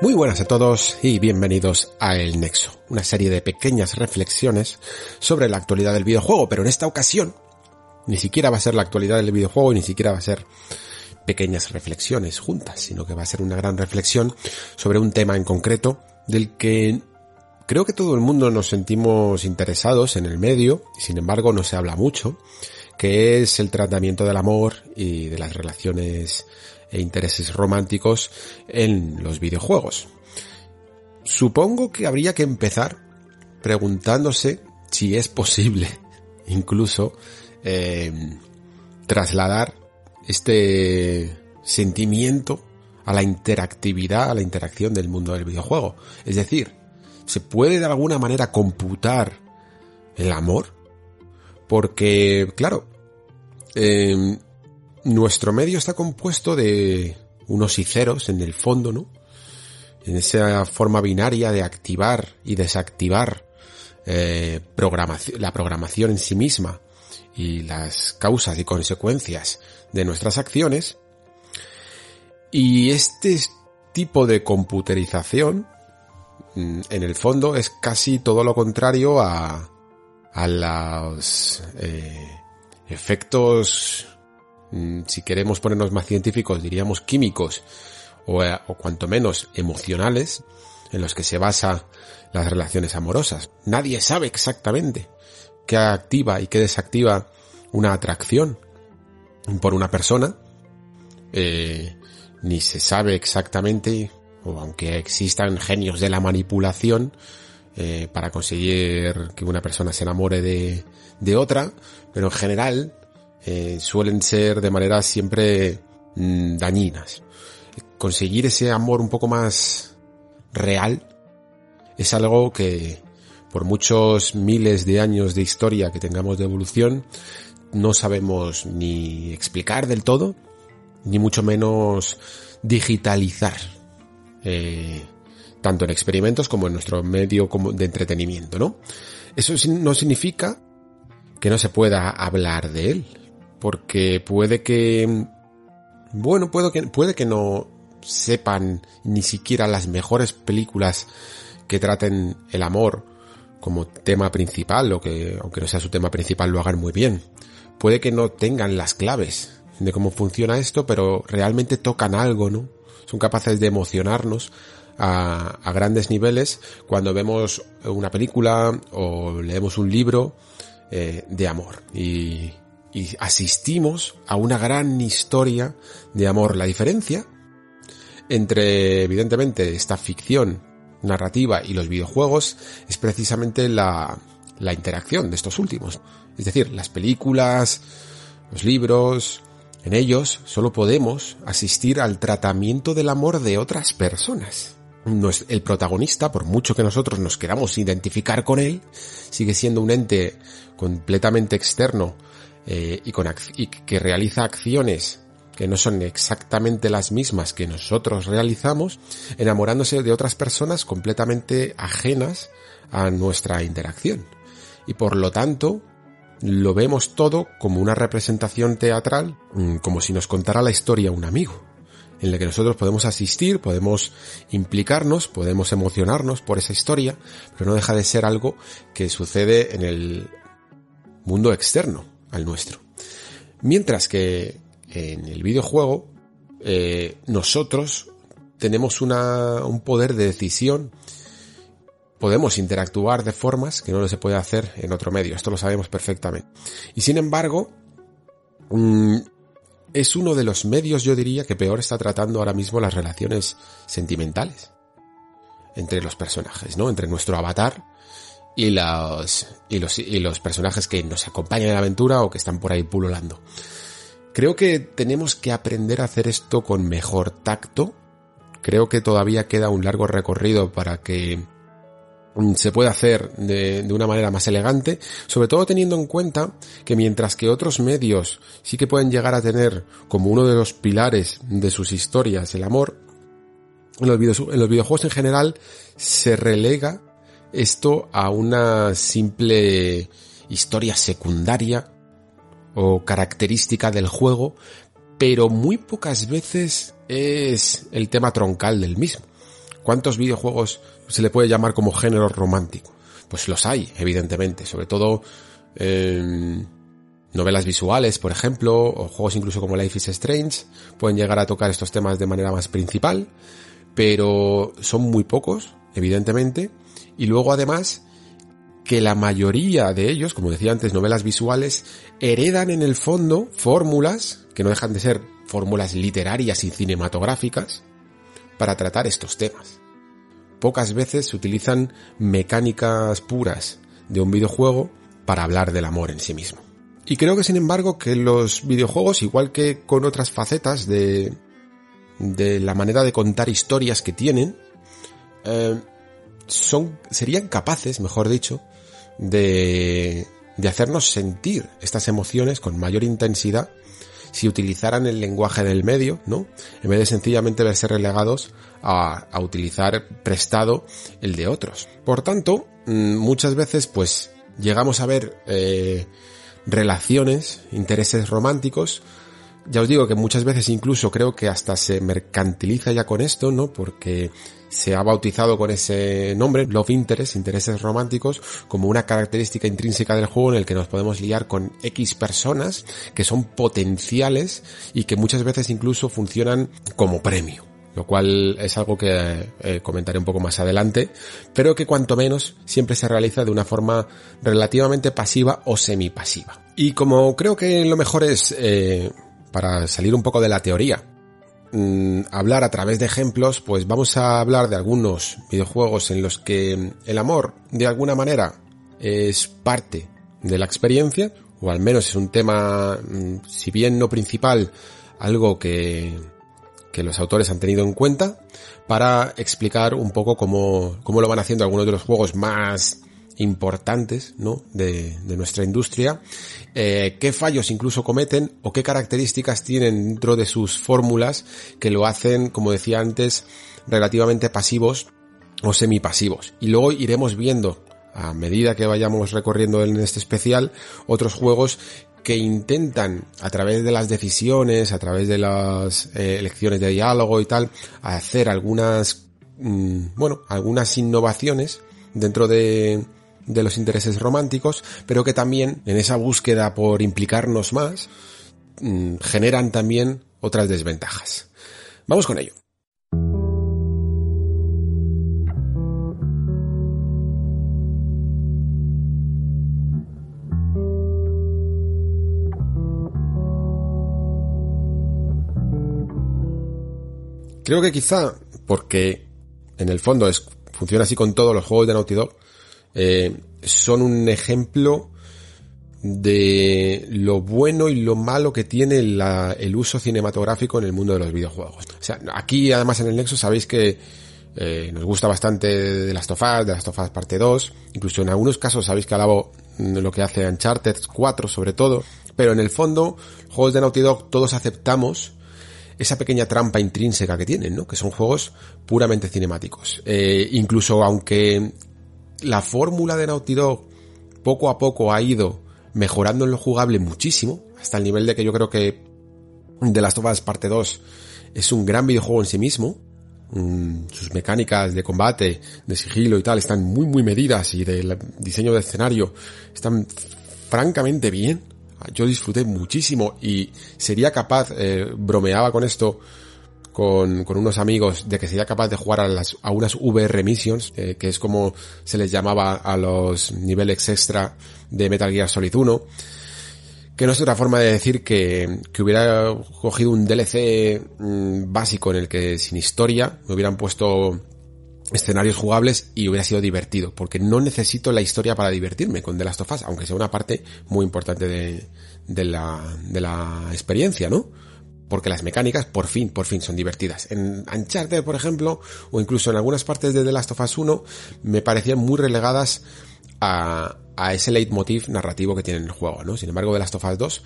Muy buenas a todos y bienvenidos a El Nexo, una serie de pequeñas reflexiones sobre la actualidad del videojuego, pero en esta ocasión ni siquiera va a ser la actualidad del videojuego ni siquiera va a ser pequeñas reflexiones juntas, sino que va a ser una gran reflexión sobre un tema en concreto del que creo que todo el mundo nos sentimos interesados en el medio y sin embargo no se habla mucho, que es el tratamiento del amor y de las relaciones e intereses románticos en los videojuegos. Supongo que habría que empezar preguntándose si es posible incluso eh, trasladar este sentimiento a la interactividad, a la interacción del mundo del videojuego. Es decir, ¿se puede de alguna manera computar el amor? Porque, claro, eh, nuestro medio está compuesto de unos y ceros en el fondo, ¿no? En esa forma binaria de activar y desactivar eh, la programación en sí misma y las causas y consecuencias de nuestras acciones. Y este tipo de computerización, mm, en el fondo, es casi todo lo contrario a, a los eh, efectos, si queremos ponernos más científicos, diríamos químicos, o, eh, o cuanto menos emocionales, en los que se basa las relaciones amorosas. Nadie sabe exactamente qué activa y qué desactiva una atracción por una persona, eh, ni se sabe exactamente, o aunque existan genios de la manipulación, eh, para conseguir que una persona se enamore de, de otra, pero en general eh, suelen ser de manera siempre mm, dañinas. Conseguir ese amor un poco más real es algo que por muchos miles de años de historia que tengamos de evolución no sabemos ni explicar del todo, ni mucho menos digitalizar, eh, tanto en experimentos como en nuestro medio de entretenimiento, ¿no? Eso no significa que no se pueda hablar de él, porque puede que, bueno, puede que, puede que no sepan ni siquiera las mejores películas que traten el amor como tema principal, o que, aunque no sea su tema principal, lo hagan muy bien. Puede que no tengan las claves de cómo funciona esto, pero realmente tocan algo, ¿no? Son capaces de emocionarnos a, grandes niveles. Cuando vemos una película o leemos un libro eh, de amor. Y, y asistimos a una gran historia de amor. La diferencia entre, evidentemente, esta ficción narrativa y los videojuegos es precisamente la, la interacción de estos últimos. Es decir, las películas, los libros, en ellos solo podemos asistir al tratamiento del amor de otras personas. El protagonista, por mucho que nosotros nos queramos identificar con él, sigue siendo un ente completamente externo eh, y, y que realiza acciones que no son exactamente las mismas que nosotros realizamos, enamorándose de otras personas completamente ajenas a nuestra interacción. Y por lo tanto, lo vemos todo como una representación teatral, mm, como si nos contara la historia un amigo, en la que nosotros podemos asistir, podemos implicarnos, podemos emocionarnos por esa historia, pero no deja de ser algo que sucede en el mundo externo al nuestro. Mientras que en el videojuego eh, nosotros tenemos una, un poder de decisión podemos interactuar de formas que no se puede hacer en otro medio. Esto lo sabemos perfectamente. Y sin embargo, mm, es uno de los medios, yo diría, que peor está tratando ahora mismo las relaciones sentimentales entre los personajes, ¿no? Entre nuestro avatar y los, y los, y los personajes que nos acompañan en la aventura o que están por ahí pululando. Creo que tenemos que aprender a hacer esto con mejor tacto. Creo que todavía queda un largo recorrido para que mm, se pueda hacer de, de, una manera más elegante, sobre todo teniendo en cuenta que mientras que otros medios sí que pueden llegar a tener como uno de los pilares de sus historias el amor, en los, en los videojuegos en general se relega esto a una simple historia secundaria o característica del juego, pero muy pocas veces es el tema troncal del mismo. ¿Cuántos videojuegos se le puede llamar como género romántico? Pues los hay, evidentemente, sobre todo eh, novelas visuales, por ejemplo, o juegos incluso como Life is Strange, pueden llegar a tocar estos temas de manera más principal, pero son muy pocos, evidentemente, y luego además que la mayoría de ellos, como decía antes, novelas visuales, heredan en el fondo fórmulas, que no dejan de ser fórmulas literarias y cinematográficas, para tratar estos temas. Pocas veces se utilizan mecánicas puras de un videojuego para hablar del amor en sí mismo. Y creo que sin embargo que los videojuegos, igual que con otras facetas de, de la manera de contar historias que tienen, eh, son, serían capaces, mejor dicho, de, de hacernos sentir estas emociones con mayor intensidad si utilizaran el lenguaje del medio, ¿no? En vez de sencillamente verse relegados a, a utilizar prestado el de otros. Por tanto, mm, muchas veces, pues, llegamos a ver eh, relaciones, intereses románticos. Ya os digo que muchas veces incluso creo que hasta se mercantiliza ya con esto, ¿no? Porque se ha bautizado con ese nombre, Love Interest, intereses románticos, como una característica intrínseca del juego en el que nos podemos liar con X personas que son potenciales y que muchas veces incluso funcionan como premio lo cual es algo que eh, comentaré un poco más adelante, pero que cuanto menos siempre se realiza de una forma relativamente pasiva o semipasiva. Y como creo que lo mejor es, eh, para salir un poco de la teoría, Mm, hablar a través de ejemplos, pues vamos a hablar de algunos videojuegos en los que el amor, de alguna manera, es parte de la experiencia, o al menos es un tema, mm, si bien no principal, algo que, que los autores han tenido en cuenta para explicar un poco cómo, cómo lo van haciendo algunos de los juegos más importantes ¿no? de, de nuestra industria, eh, qué fallos incluso cometen o qué características tienen dentro de sus fórmulas que lo hacen, como decía antes, relativamente pasivos o semipasivos. Y luego iremos viendo a medida que vayamos recorriendo en este especial otros juegos que intentan a través de las decisiones, a través de las eh, elecciones de diálogo y tal, hacer algunas, mm, bueno, algunas innovaciones dentro de, de los intereses románticos, pero que también en esa búsqueda por implicarnos más mm, generan también otras desventajas. Vamos con ello. Creo que quizá porque en el fondo es, funciona así con todos los juegos de Naughty Dog, eh, son un ejemplo de lo bueno y lo malo que tiene el uso cinematográfico en el mundo de los videojuegos. O sea, aquí además en el Nexo sabéis que eh, nos gusta bastante de las tofas, de las tofas parte 2, incluso en algunos casos sabéis que alabo lo que hace Uncharted 4 sobre todo, pero en el fondo, juegos de Naughty Dog todos aceptamos esa pequeña trampa intrínseca que tienen, ¿no? Que son juegos puramente cinemáticos. Eh, incluso aunque la fórmula de Naughty Dog poco a poco ha ido mejorando en lo jugable muchísimo, hasta el nivel de que yo creo que Last of Us Parte 2 es un gran videojuego en sí mismo. Mm, sus mecánicas de combate, de sigilo y tal están muy muy medidas y del diseño de escenario están francamente bien. Yo disfruté muchísimo y sería capaz, eh, bromeaba con esto, con, con, unos amigos de que sería capaz de jugar a, las, a unas VR Missions, eh, que es como se les llamaba a los niveles extra de Metal Gear Solid 1, que no es otra forma de decir que, que hubiera cogido un DLC mmm, básico en el que sin historia me hubieran puesto escenarios jugables y hubiera sido divertido, porque no necesito la historia para divertirme con The Last of Us, aunque sea una parte muy importante de, de, la, de la experiencia, ¿no? Porque las mecánicas, por fin, por fin son divertidas. En Uncharted, por ejemplo, o incluso en algunas partes de The Last of Us 1, me parecían muy relegadas a, ese leitmotiv narrativo que tiene el juego, ¿no? Sin embargo, The Last of Us 2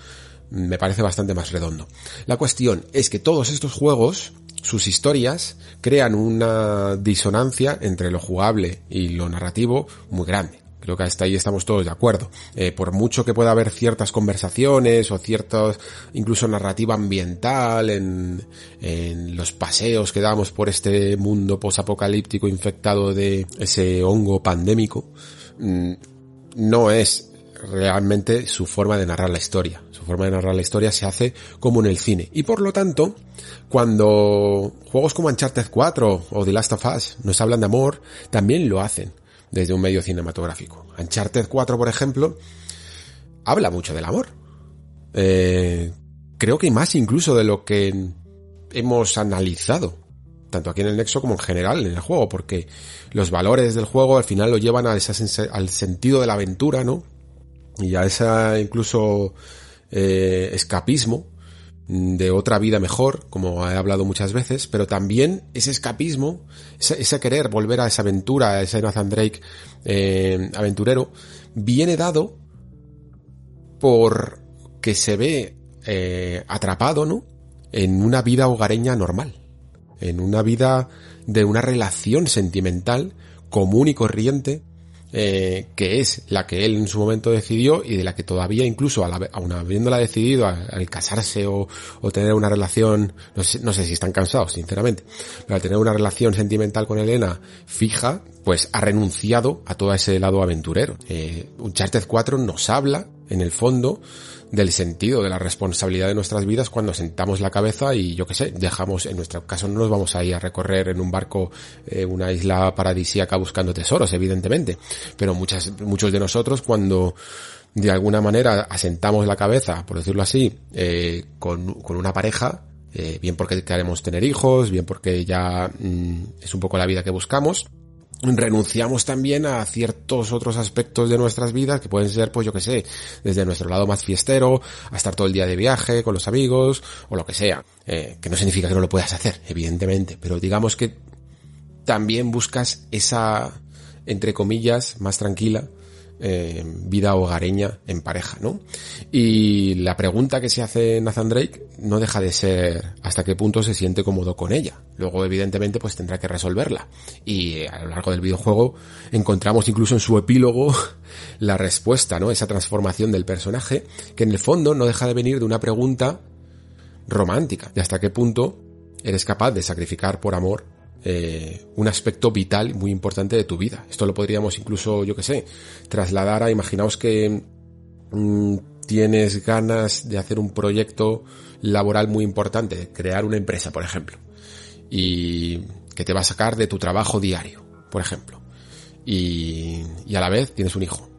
me parece bastante más redondo. La cuestión es que todos estos juegos sus historias crean una disonancia entre lo jugable y lo narrativo muy grande. Creo que hasta ahí estamos todos de acuerdo. Eh, por mucho que pueda haber ciertas conversaciones o ciertas, incluso narrativa ambiental en, en los paseos que damos por este mundo posapocalíptico infectado de ese hongo pandémico, mm, no es realmente su forma de narrar la historia. Su forma de narrar la historia se hace como en el cine. Y por lo tanto, cuando juegos como Uncharted 4 o The Last of Us nos hablan de amor, también lo hacen desde un medio cinematográfico. Uncharted 4, por ejemplo, habla mucho del amor. Eh, creo que más incluso de lo que hemos analizado, tanto aquí en el Nexo como en general en el juego, porque los valores del juego al final lo llevan al sentido de la aventura, ¿no? y a ese incluso eh, escapismo de otra vida mejor, como he hablado muchas veces, pero también ese escapismo, ese, querer volver a esa aventura, a ese Nathan Drake eh, aventurero, viene dado por que se ve eh, atrapado, ¿no? En una vida hogareña normal, en una vida de una relación sentimental común y corriente eh, que es la que él en su momento decidió y de la que todavía incluso aún habiéndola decidido al, casarse o, tener una relación, no sé, no sé si están cansados, sinceramente, pero al tener una relación sentimental con Elena fija, pues ha renunciado a todo ese lado aventurero. Eh, Uncharted 4 nos habla, en el fondo, del sentido de la responsabilidad de nuestras vidas cuando sentamos la cabeza y yo qué sé, dejamos, en nuestro caso no nos vamos a ir a recorrer en un barco eh, una isla paradisíaca buscando tesoros, evidentemente, pero muchas, muchos de nosotros cuando de alguna manera asentamos la cabeza, por decirlo así, eh, con, con una pareja, eh, bien porque queremos tener hijos, bien porque ya mm, es un poco la vida que buscamos, renunciamos también a ciertos otros aspectos de nuestras vidas que pueden ser, pues yo que sé, desde nuestro lado más fiestero, a estar todo el día de viaje con los amigos o lo que sea, eh, que no significa que no lo puedas hacer, evidentemente, pero digamos que también buscas esa, entre comillas, más tranquila, eh, vida hogareña en pareja, ¿no? Y la pregunta que se hace Nathan Drake no deja de ser hasta qué punto se siente cómodo con ella. Luego, evidentemente, pues tendrá que resolverla. Y a lo largo del videojuego encontramos incluso en su epílogo la respuesta, ¿no? Esa transformación del personaje, que en el fondo no deja de venir de una pregunta romántica. De hasta qué punto eres capaz de sacrificar por amor eh, un aspecto vital muy importante de tu vida. Esto lo podríamos incluso, yo que sé, trasladar a, imaginaos que mm, tienes ganas de hacer un proyecto laboral muy importante, crear una empresa, por ejemplo, y que te va a sacar de tu trabajo diario, por ejemplo, y, y a la vez tienes un hijo.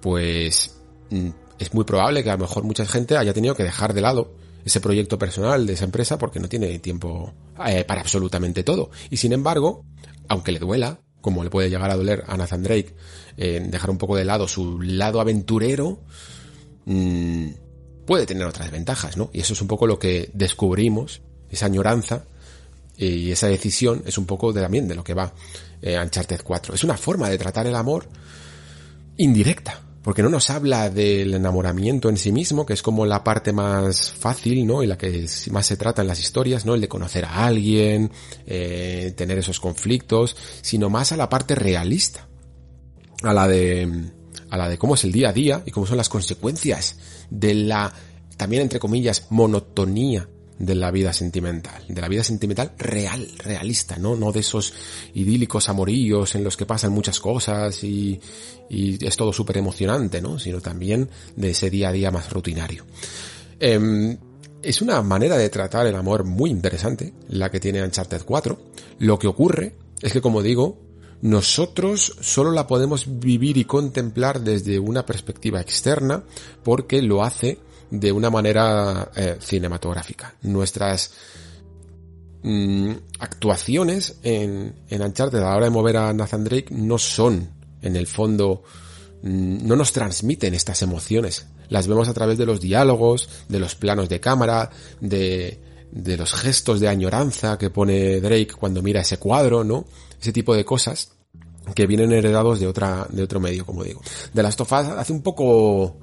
Pues mm, es muy probable que a lo mejor mucha gente haya tenido que dejar de lado ese proyecto personal de esa empresa porque no tiene tiempo eh, para absolutamente todo. Y sin embargo, aunque le duela, como le puede llegar a doler a Nathan Drake, eh, dejar un poco de lado su lado aventurero, mmm, puede tener otras ventajas, ¿no? Y eso es un poco lo que descubrimos, esa añoranza y esa decisión es un poco de, también de lo que va eh, Uncharted 4. Es una forma de tratar el amor indirecta, porque no nos habla del enamoramiento en sí mismo, que es como la parte más fácil, ¿no? Y la que más se trata en las historias, ¿no? El de conocer a alguien, eh, tener esos conflictos, sino más a la parte realista, a la de, a la de cómo es el día a día y cómo son las consecuencias de la, también entre comillas, monotonía de la vida sentimental, de la vida sentimental real, realista, ¿no? No de esos idílicos amoríos en los que pasan muchas cosas y, y es todo súper emocionante, ¿no? Sino también de ese día a día más rutinario. Eh, es una manera de tratar el amor muy interesante, la que tiene Uncharted 4. Lo que ocurre es que, como digo, nosotros solo la podemos vivir y contemplar desde una perspectiva externa porque lo hace de una manera eh, cinematográfica. Nuestras mm, actuaciones en, en Uncharted a la hora de mover a Nathan Drake no son, en el fondo, mm, no nos transmiten estas emociones. Las vemos a través de los diálogos, de los planos de cámara, de, de los gestos de añoranza que pone Drake cuando mira ese cuadro, ¿no? Ese tipo de cosas que vienen heredados de otra, de otro medio, como digo. De Last of Us hace un poco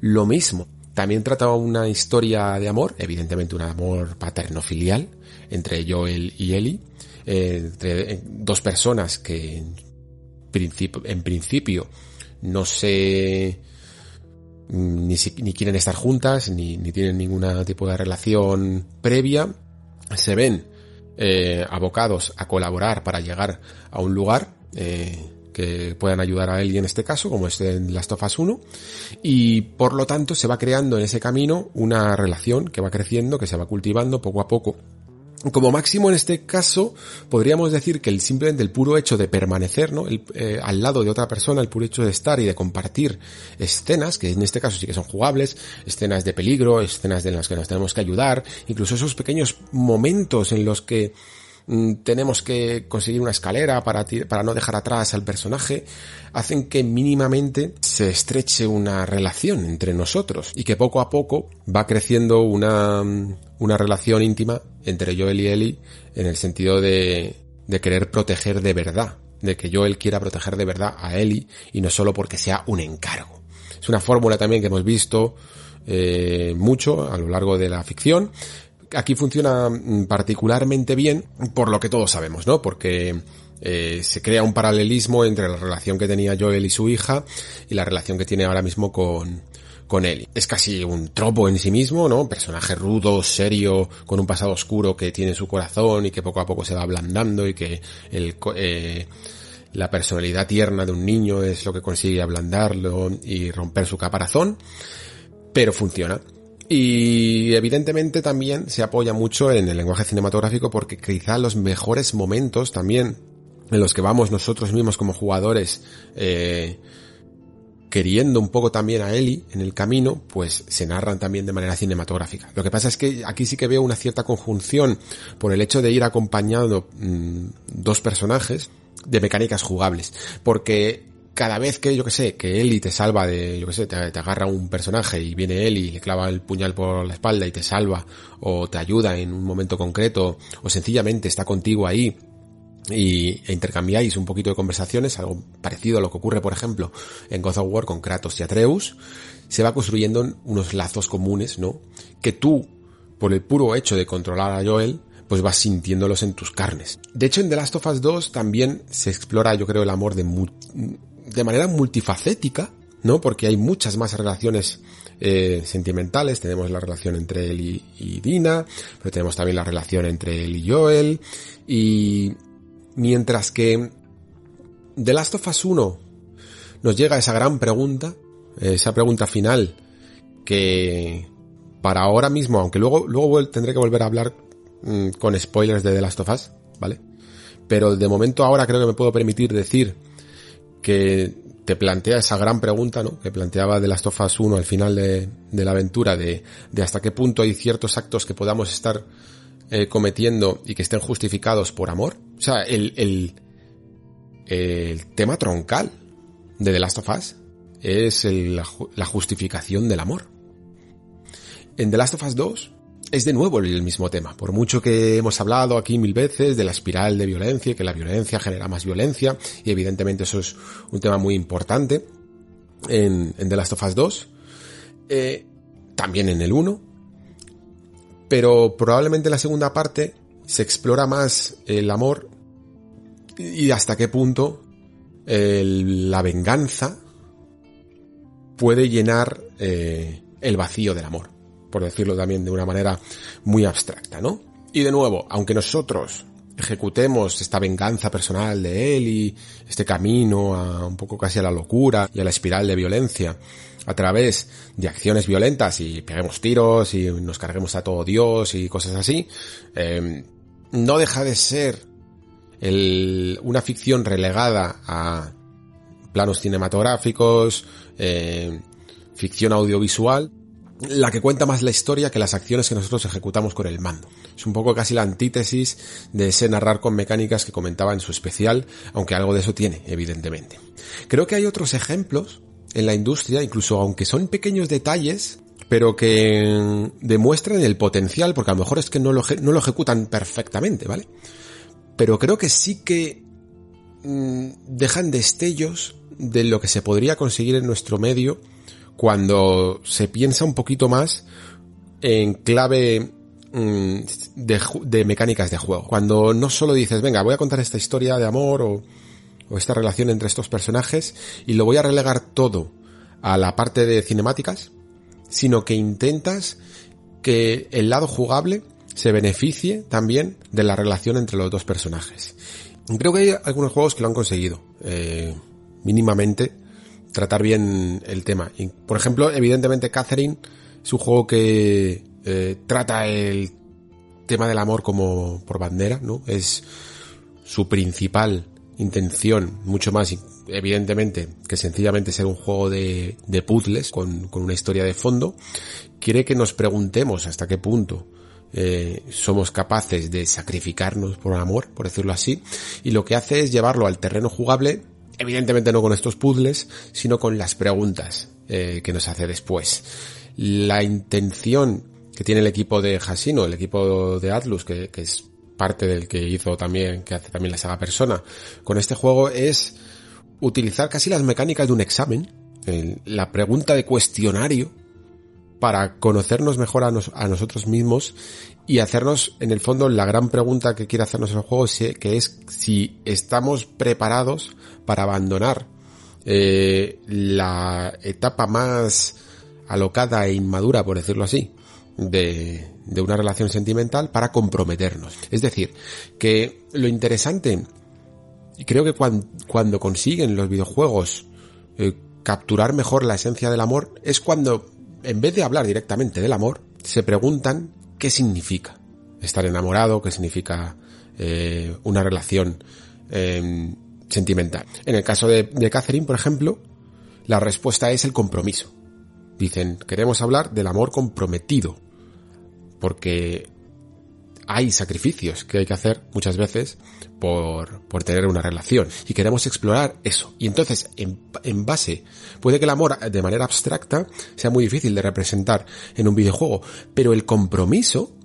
lo mismo. También trata una historia de amor, evidentemente un amor paterno-filial, entre Joel y Ellie, entre eh, dos personas que en principio, no se ni, ni quieren estar juntas, ni, ni, tienen ningún tipo de relación previa, se ven eh, abocados a colaborar para llegar a un lugar eh, que puedan ayudar a y en este caso, como es en Last of Us 1, y por lo tanto se va creando en ese camino una relación que va creciendo, que se va cultivando poco a poco como máximo en este caso podríamos decir que el simplemente el puro hecho de permanecer ¿no? El, eh, al lado de otra persona, el puro hecho de estar y de compartir escenas, que en este caso sí que son jugables, escenas de peligro, escenas en las que nos tenemos que ayudar, incluso esos pequeños momentos en los que tenemos que conseguir una escalera para, para no dejar atrás al personaje, hacen que mínimamente se estreche una relación entre nosotros y que poco a poco va creciendo una, mm, una relación íntima entre Joel y Ellie en el sentido de, de querer proteger de verdad, de que Joel quiera proteger de verdad a Ellie y no solo porque sea un encargo. Es una fórmula también que hemos visto eh, mucho a lo largo de la ficción, aquí funciona mm, particularmente bien por lo que todos sabemos, ¿no? Porque eh, se crea un paralelismo entre la relación que tenía Joel y su hija y la relación que tiene ahora mismo con, con él. Es casi un tropo en sí mismo, ¿no? Personaje rudo, serio, con un pasado oscuro que tiene su corazón y que poco a poco se va ablandando y que eh, la personalidad tierna de un niño es lo que consigue ablandarlo y romper su caparazón, pero funciona. Y evidentemente también se apoya mucho en el lenguaje cinematográfico porque quizá los mejores momentos también en los que vamos nosotros mismos como jugadores eh, queriendo un poco también a Ellie en el camino, pues se narran también de manera cinematográfica. Lo que pasa es que aquí sí que veo una cierta conjunción por el hecho de ir acompañando mmm, dos personajes de mecánicas jugables, porque cada vez que, yo que sé, que Eli te salva de, yo que sé, te, agarra un personaje y viene Eli y le clava el puñal por la espalda y te salva, o te ayuda en un momento concreto, o sencillamente está contigo ahí, y, e intercambiáis un poquito de conversaciones, algo parecido a lo que ocurre, por ejemplo, en God of War con Kratos y Atreus, se va construyendo unos lazos comunes, ¿no? Que tú, por el puro hecho de controlar a Joel, pues vas sintiéndolos en tus carnes. De hecho, en The Last of Us 2 también se explora, yo creo, el amor de de manera multifacética, ¿no? Porque hay muchas más relaciones eh, sentimentales. Tenemos la relación entre él y, Dina, pero tenemos también la relación entre él y Joel. Y mientras que The Last of Us 1 nos llega esa gran pregunta, esa pregunta final, que para ahora mismo, aunque luego, luego tendré que volver a hablar mmm, con spoilers de The Last of Us, ¿vale? Pero de momento ahora creo que me puedo permitir decir que te plantea esa gran pregunta, ¿no? Que planteaba de las tofas 1 al final de, la aventura, de, de, hasta qué punto hay ciertos actos que podamos estar eh, cometiendo y que estén justificados por amor. O sea, el, tema troncal de The Last of Us es la, la justificación del amor. En The Last of Us 2 es de nuevo el mismo tema. Por mucho que hemos hablado aquí mil veces de la espiral de violencia, que la violencia genera más violencia, y evidentemente eso es un tema muy importante en, The Last of Us 2, eh, también en el 1, pero probablemente en la segunda parte se explora más el amor y hasta qué punto la venganza puede llenar eh, el vacío del amor por decirlo también de una manera muy abstracta, ¿no? Y de nuevo, aunque nosotros ejecutemos esta venganza personal de él y este camino a un poco casi a la locura y a la espiral de violencia a través de acciones violentas y peguemos tiros y nos carguemos a todo Dios y cosas así, eh, no deja de ser una ficción relegada a planos cinematográficos, eh, ficción audiovisual, la que cuenta más la historia que las acciones que nosotros ejecutamos con el mando. Es un poco casi la antítesis de ese narrar con mecánicas que comentaba en su especial, aunque algo de eso tiene, evidentemente. Creo que hay otros ejemplos en la industria, incluso aunque son pequeños detalles, pero que demuestran el potencial, porque a lo mejor es que no lo, no lo ejecutan perfectamente, ¿vale? Pero creo que sí que mm, dejan destellos de lo que se podría conseguir en nuestro medio cuando se piensa un poquito más en clave mm, de, mecánicas de juego. Cuando no solo dices, venga, voy a contar esta historia de amor o, o esta relación entre estos personajes y lo voy a relegar todo a la parte de cinemáticas, sino que intentas que el lado jugable se beneficie también de la relación entre los dos personajes. Creo que hay algunos juegos que lo han conseguido, eh, mínimamente, tratar bien el tema. Y, por ejemplo, evidentemente Catherine es un juego que eh, trata el tema del amor como por bandera, ¿no? Es su principal intención, mucho más evidentemente que sencillamente ser un juego de, de puzzles con, con, una historia de fondo, quiere que nos preguntemos hasta qué punto eh, somos capaces de sacrificarnos por amor, por decirlo así, y lo que hace es llevarlo al terreno jugable Evidentemente no con estos puzzles, sino con las preguntas eh, que nos hace después. La intención que tiene el equipo de Hasino, el equipo de Atlus, que, es parte del que hizo también, que hace también la saga Persona, con este juego es utilizar casi las mecánicas de un examen, la pregunta de cuestionario, para conocernos mejor a, nosotros mismos y hacernos, en el fondo, la gran pregunta que quiere hacernos el juego, que es si estamos preparados para abandonar eh, la etapa más alocada e inmadura, por decirlo así, de, de una relación sentimental para comprometernos. Es decir, que lo interesante, creo que cuando, cuando consiguen los videojuegos eh, capturar mejor la esencia del amor, es cuando, en vez de hablar directamente del amor, se preguntan qué significa estar enamorado, qué significa eh, una relación eh, sentimental. En el caso de, de Catherine, por ejemplo, la respuesta es el compromiso. Dicen, queremos hablar del amor comprometido, porque hay sacrificios que hay que hacer muchas veces por, por tener una relación y queremos explorar eso. Y entonces, en, en, base, puede que el amor de manera abstracta sea muy difícil de representar en un videojuego, pero el compromiso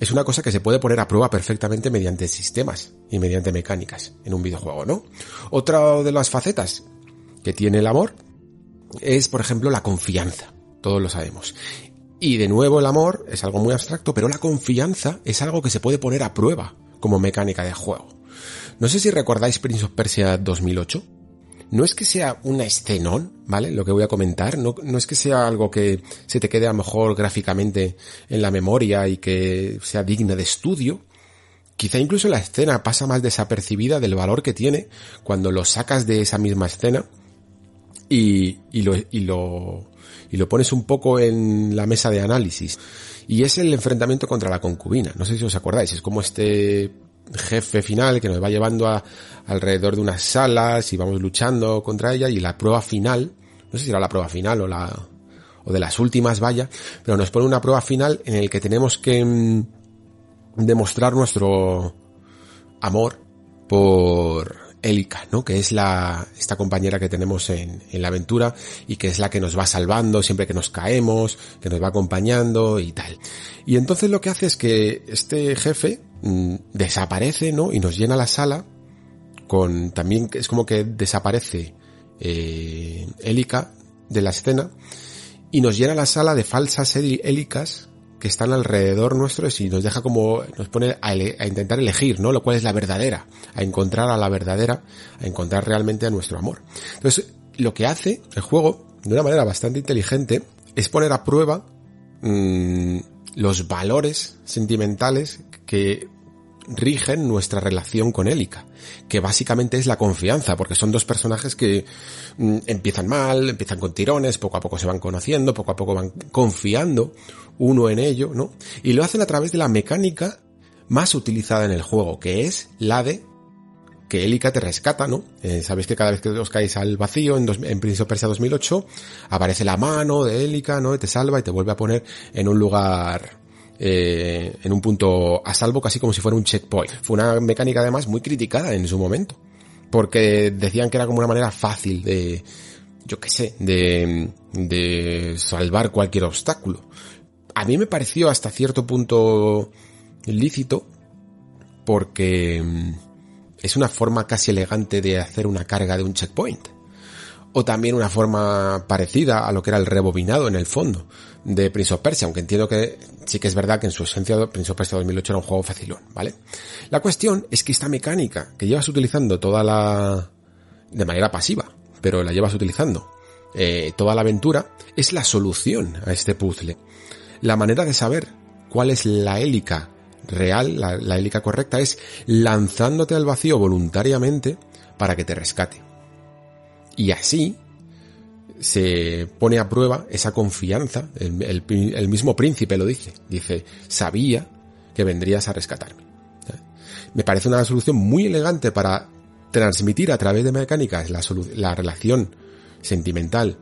es una cosa que se puede poner a prueba perfectamente mediante sistemas y mediante mecánicas en un videojuego, ¿no? Otra de las facetas que tiene el amor es, por ejemplo, la confianza. Todos lo sabemos. Y de nuevo el amor es algo muy abstracto, pero la confianza es algo que se puede poner a prueba como mecánica de juego. No sé si recordáis Prince of Persia 2008 no es que sea una escenón, ¿vale? Lo que voy a comentar, no, es que sea algo que se te quede a lo mejor gráficamente en la memoria y que sea digna de estudio. Quizá incluso la escena pasa más desapercibida del valor que tiene cuando lo sacas de esa misma escena y, lo, y, lo, y lo pones un poco en la mesa de análisis. Y es el enfrentamiento contra la concubina. No sé si os acordáis, es como este jefe final que nos va llevando a, alrededor de unas salas y vamos luchando contra ella y la prueba final, no sé si era la prueba final o la, o de las últimas vaya, pero nos pone una prueba final en el que tenemos que mm, demostrar nuestro amor por Elika, ¿no? Que es la, esta compañera que tenemos en, en, la aventura y que es la que nos va salvando siempre que nos caemos, que nos va acompañando y tal. Y entonces lo que hace es que este jefe mm, desaparece, ¿no? Y nos llena la sala con, también es como que desaparece eh, Elika de la escena y nos llena la sala de falsas Elicas que están alrededor nuestro y nos deja como, nos pone a, intentar elegir, ¿no? Lo cual es la verdadera, a encontrar a la verdadera, a encontrar realmente a nuestro amor. Entonces, lo que hace el juego, de una manera bastante inteligente, es poner a prueba mmm, los valores sentimentales que rigen nuestra relación con Elika, que básicamente es la confianza, porque son dos personajes que mm, empiezan mal, empiezan con tirones, poco a poco se van conociendo, poco a poco van confiando uno en ello, ¿no? Y lo hacen a través de la mecánica más utilizada en el juego, que es la de que Elika te rescata, ¿no? Eh, Sabéis que cada vez que os caéis al vacío en, dos, Persia 2008 aparece la mano de Elika, ¿no? Y te salva y te vuelve a poner en un lugar eh, en un punto a salvo casi como si fuera un checkpoint. Fue una mecánica además muy criticada en su momento, porque decían que era como una manera fácil de, yo qué sé, de, de salvar cualquier obstáculo. A mí me pareció hasta cierto punto lícito, porque mm, es una forma casi elegante de hacer una carga de un checkpoint. O también una forma parecida a lo que era el rebobinado en el fondo de Prince of Persia, aunque entiendo que sí que es verdad que en su esencia Prince of Persia 2008 era un juego facilón, ¿vale? La cuestión es que esta mecánica que llevas utilizando toda la... de manera pasiva, pero la llevas utilizando eh, toda la aventura, es la solución a este puzzle. La manera de saber cuál es la hélica real, la, la hélica correcta, es lanzándote al vacío voluntariamente para que te rescate. Y así se pone a prueba esa confianza, el, mismo príncipe lo dice, dice, sabía que vendrías a rescatarme. Me parece una solución muy elegante para transmitir a través de mecánicas la, la relación sentimental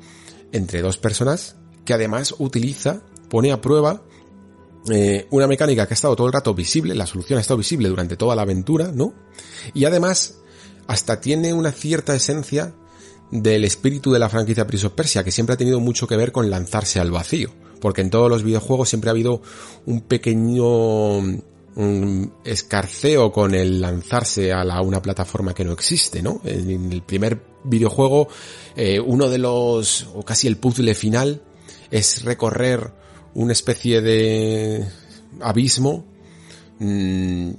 entre dos personas que además utiliza, pone a prueba eh, una mecánica que ha estado todo el rato visible, la solución ha estado visible durante toda la aventura, ¿no? Y además hasta tiene una cierta esencia del espíritu de la franquicia Prince Persia, que siempre ha tenido mucho que ver con lanzarse al vacío, porque en todos los videojuegos siempre ha habido un pequeño un escarceo con el lanzarse a, la, una plataforma que no existe, ¿no? En el primer videojuego, eh, uno de los, o casi el puzzle final, es recorrer una especie de abismo mmm,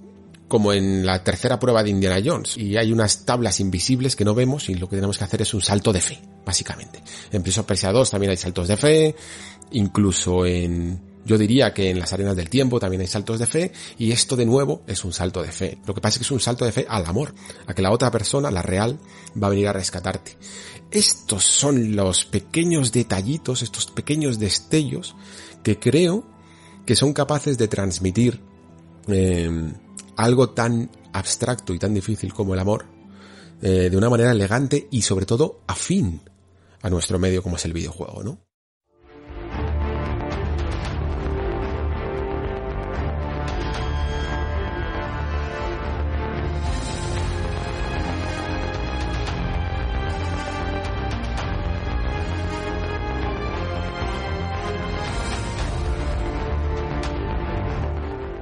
como en la tercera prueba de Indiana Jones y hay unas tablas invisibles que no vemos y lo que tenemos que hacer es un salto de fe, básicamente. En Prince of Persia 2 también hay saltos de fe, incluso en yo diría que en las arenas del tiempo también hay saltos de fe y esto de nuevo es un salto de fe. Lo que pasa es que es un salto de fe al amor, a que la otra persona, la real, va a venir a rescatarte. Estos son los pequeños detallitos, estos pequeños destellos que creo que son capaces de transmitir eh, algo tan abstracto y tan difícil como el amor eh, de una manera elegante y sobre todo afín a nuestro medio como es el videojuego, ¿no?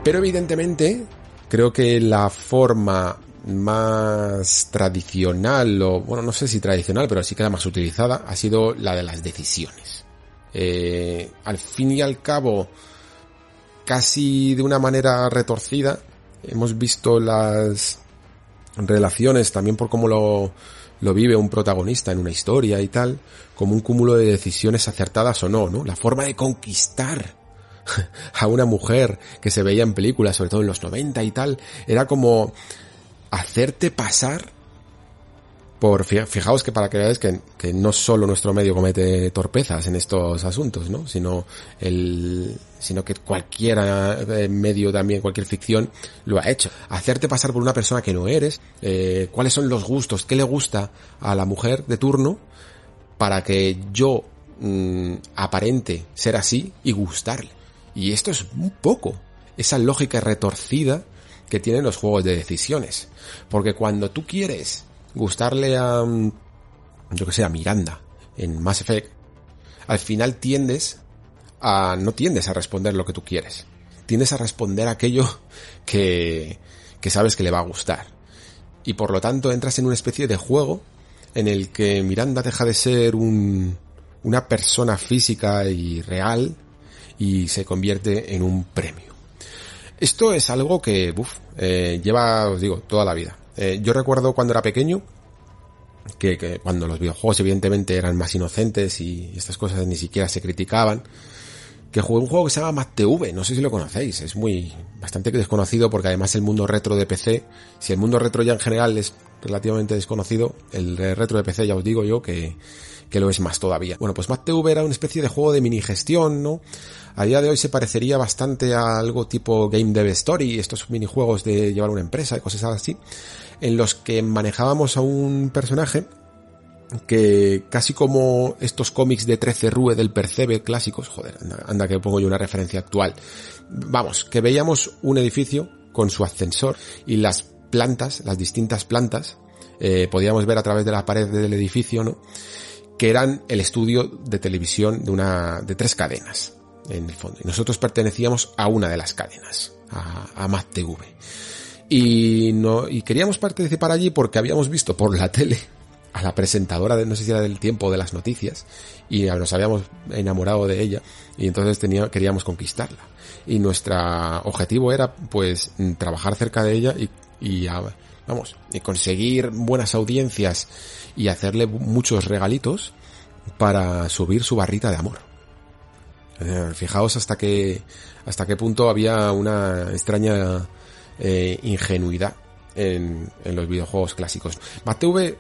Pero evidentemente creo que la forma más tradicional, o bueno, no sé si tradicional, pero sí que la más utilizada, ha sido la de las decisiones. Eh, al fin y al cabo, casi de una manera retorcida, hemos visto las relaciones también por cómo lo, lo vive un protagonista en una historia y tal, como un cúmulo de decisiones acertadas o no, ¿no? La forma de conquistar a una mujer que se veía en películas, sobre todo en los 90 y tal, era como hacerte pasar por, fijaos que para que veáis que, que, no solo nuestro medio comete torpezas en estos asuntos, ¿no? Sino el, sino que cualquier eh, medio también, cualquier ficción lo ha hecho. Hacerte pasar por una persona que no eres, eh, cuáles son los gustos, qué le gusta a la mujer de turno, para que yo mmm, aparente ser así y gustarle. Y esto es un poco esa lógica retorcida que tienen los juegos de decisiones. Porque cuando tú quieres gustarle a, yo que sé, a Miranda en Mass Effect, al final tiendes a, no tiendes a responder lo que tú quieres. Tiendes a responder aquello que, que sabes que le va a gustar. Y por lo tanto entras en una especie de juego en el que Miranda deja de ser un, una persona física y real y se convierte en un premio. Esto es algo que uf, eh, lleva, os digo, toda la vida. Eh, yo recuerdo cuando era pequeño, que, que, cuando los videojuegos evidentemente eran más inocentes y estas cosas ni siquiera se criticaban, que jugué un juego que se llama MacTV, no sé si lo conocéis, es muy bastante desconocido porque además el mundo retro de PC, si el mundo retro ya en general es relativamente desconocido, el retro de PC ya os digo yo que, que lo es más todavía. Bueno, pues MacTV era una especie de juego de mini gestión, ¿no? A día de hoy se parecería bastante a algo tipo Game Dev Story, estos minijuegos de llevar una empresa y cosas así, en los que manejábamos a un personaje que casi como estos cómics de 13 Rue del Percebe clásicos, joder, anda, que pongo yo una referencia actual. Vamos, que veíamos un edificio con su ascensor y las plantas, las distintas plantas, eh, podíamos ver a través de la pared del edificio, ¿no? Que eran el estudio de televisión de una, de tres cadenas, en el fondo. Y nosotros pertenecíamos a una de las cadenas, a, a TV. Y no, y queríamos participar allí porque habíamos visto por la tele a la presentadora de, no sé si era del tiempo de las noticias, y nos habíamos enamorado de ella, y entonces tenía, queríamos conquistarla. Y nuestro objetivo era, pues, trabajar cerca de ella y, y vamos, y conseguir buenas audiencias y hacerle muchos regalitos para subir su barrita de amor. Eh, fijaos hasta qué, hasta qué punto había una extraña eh, ingenuidad en, en, los videojuegos clásicos. MacTV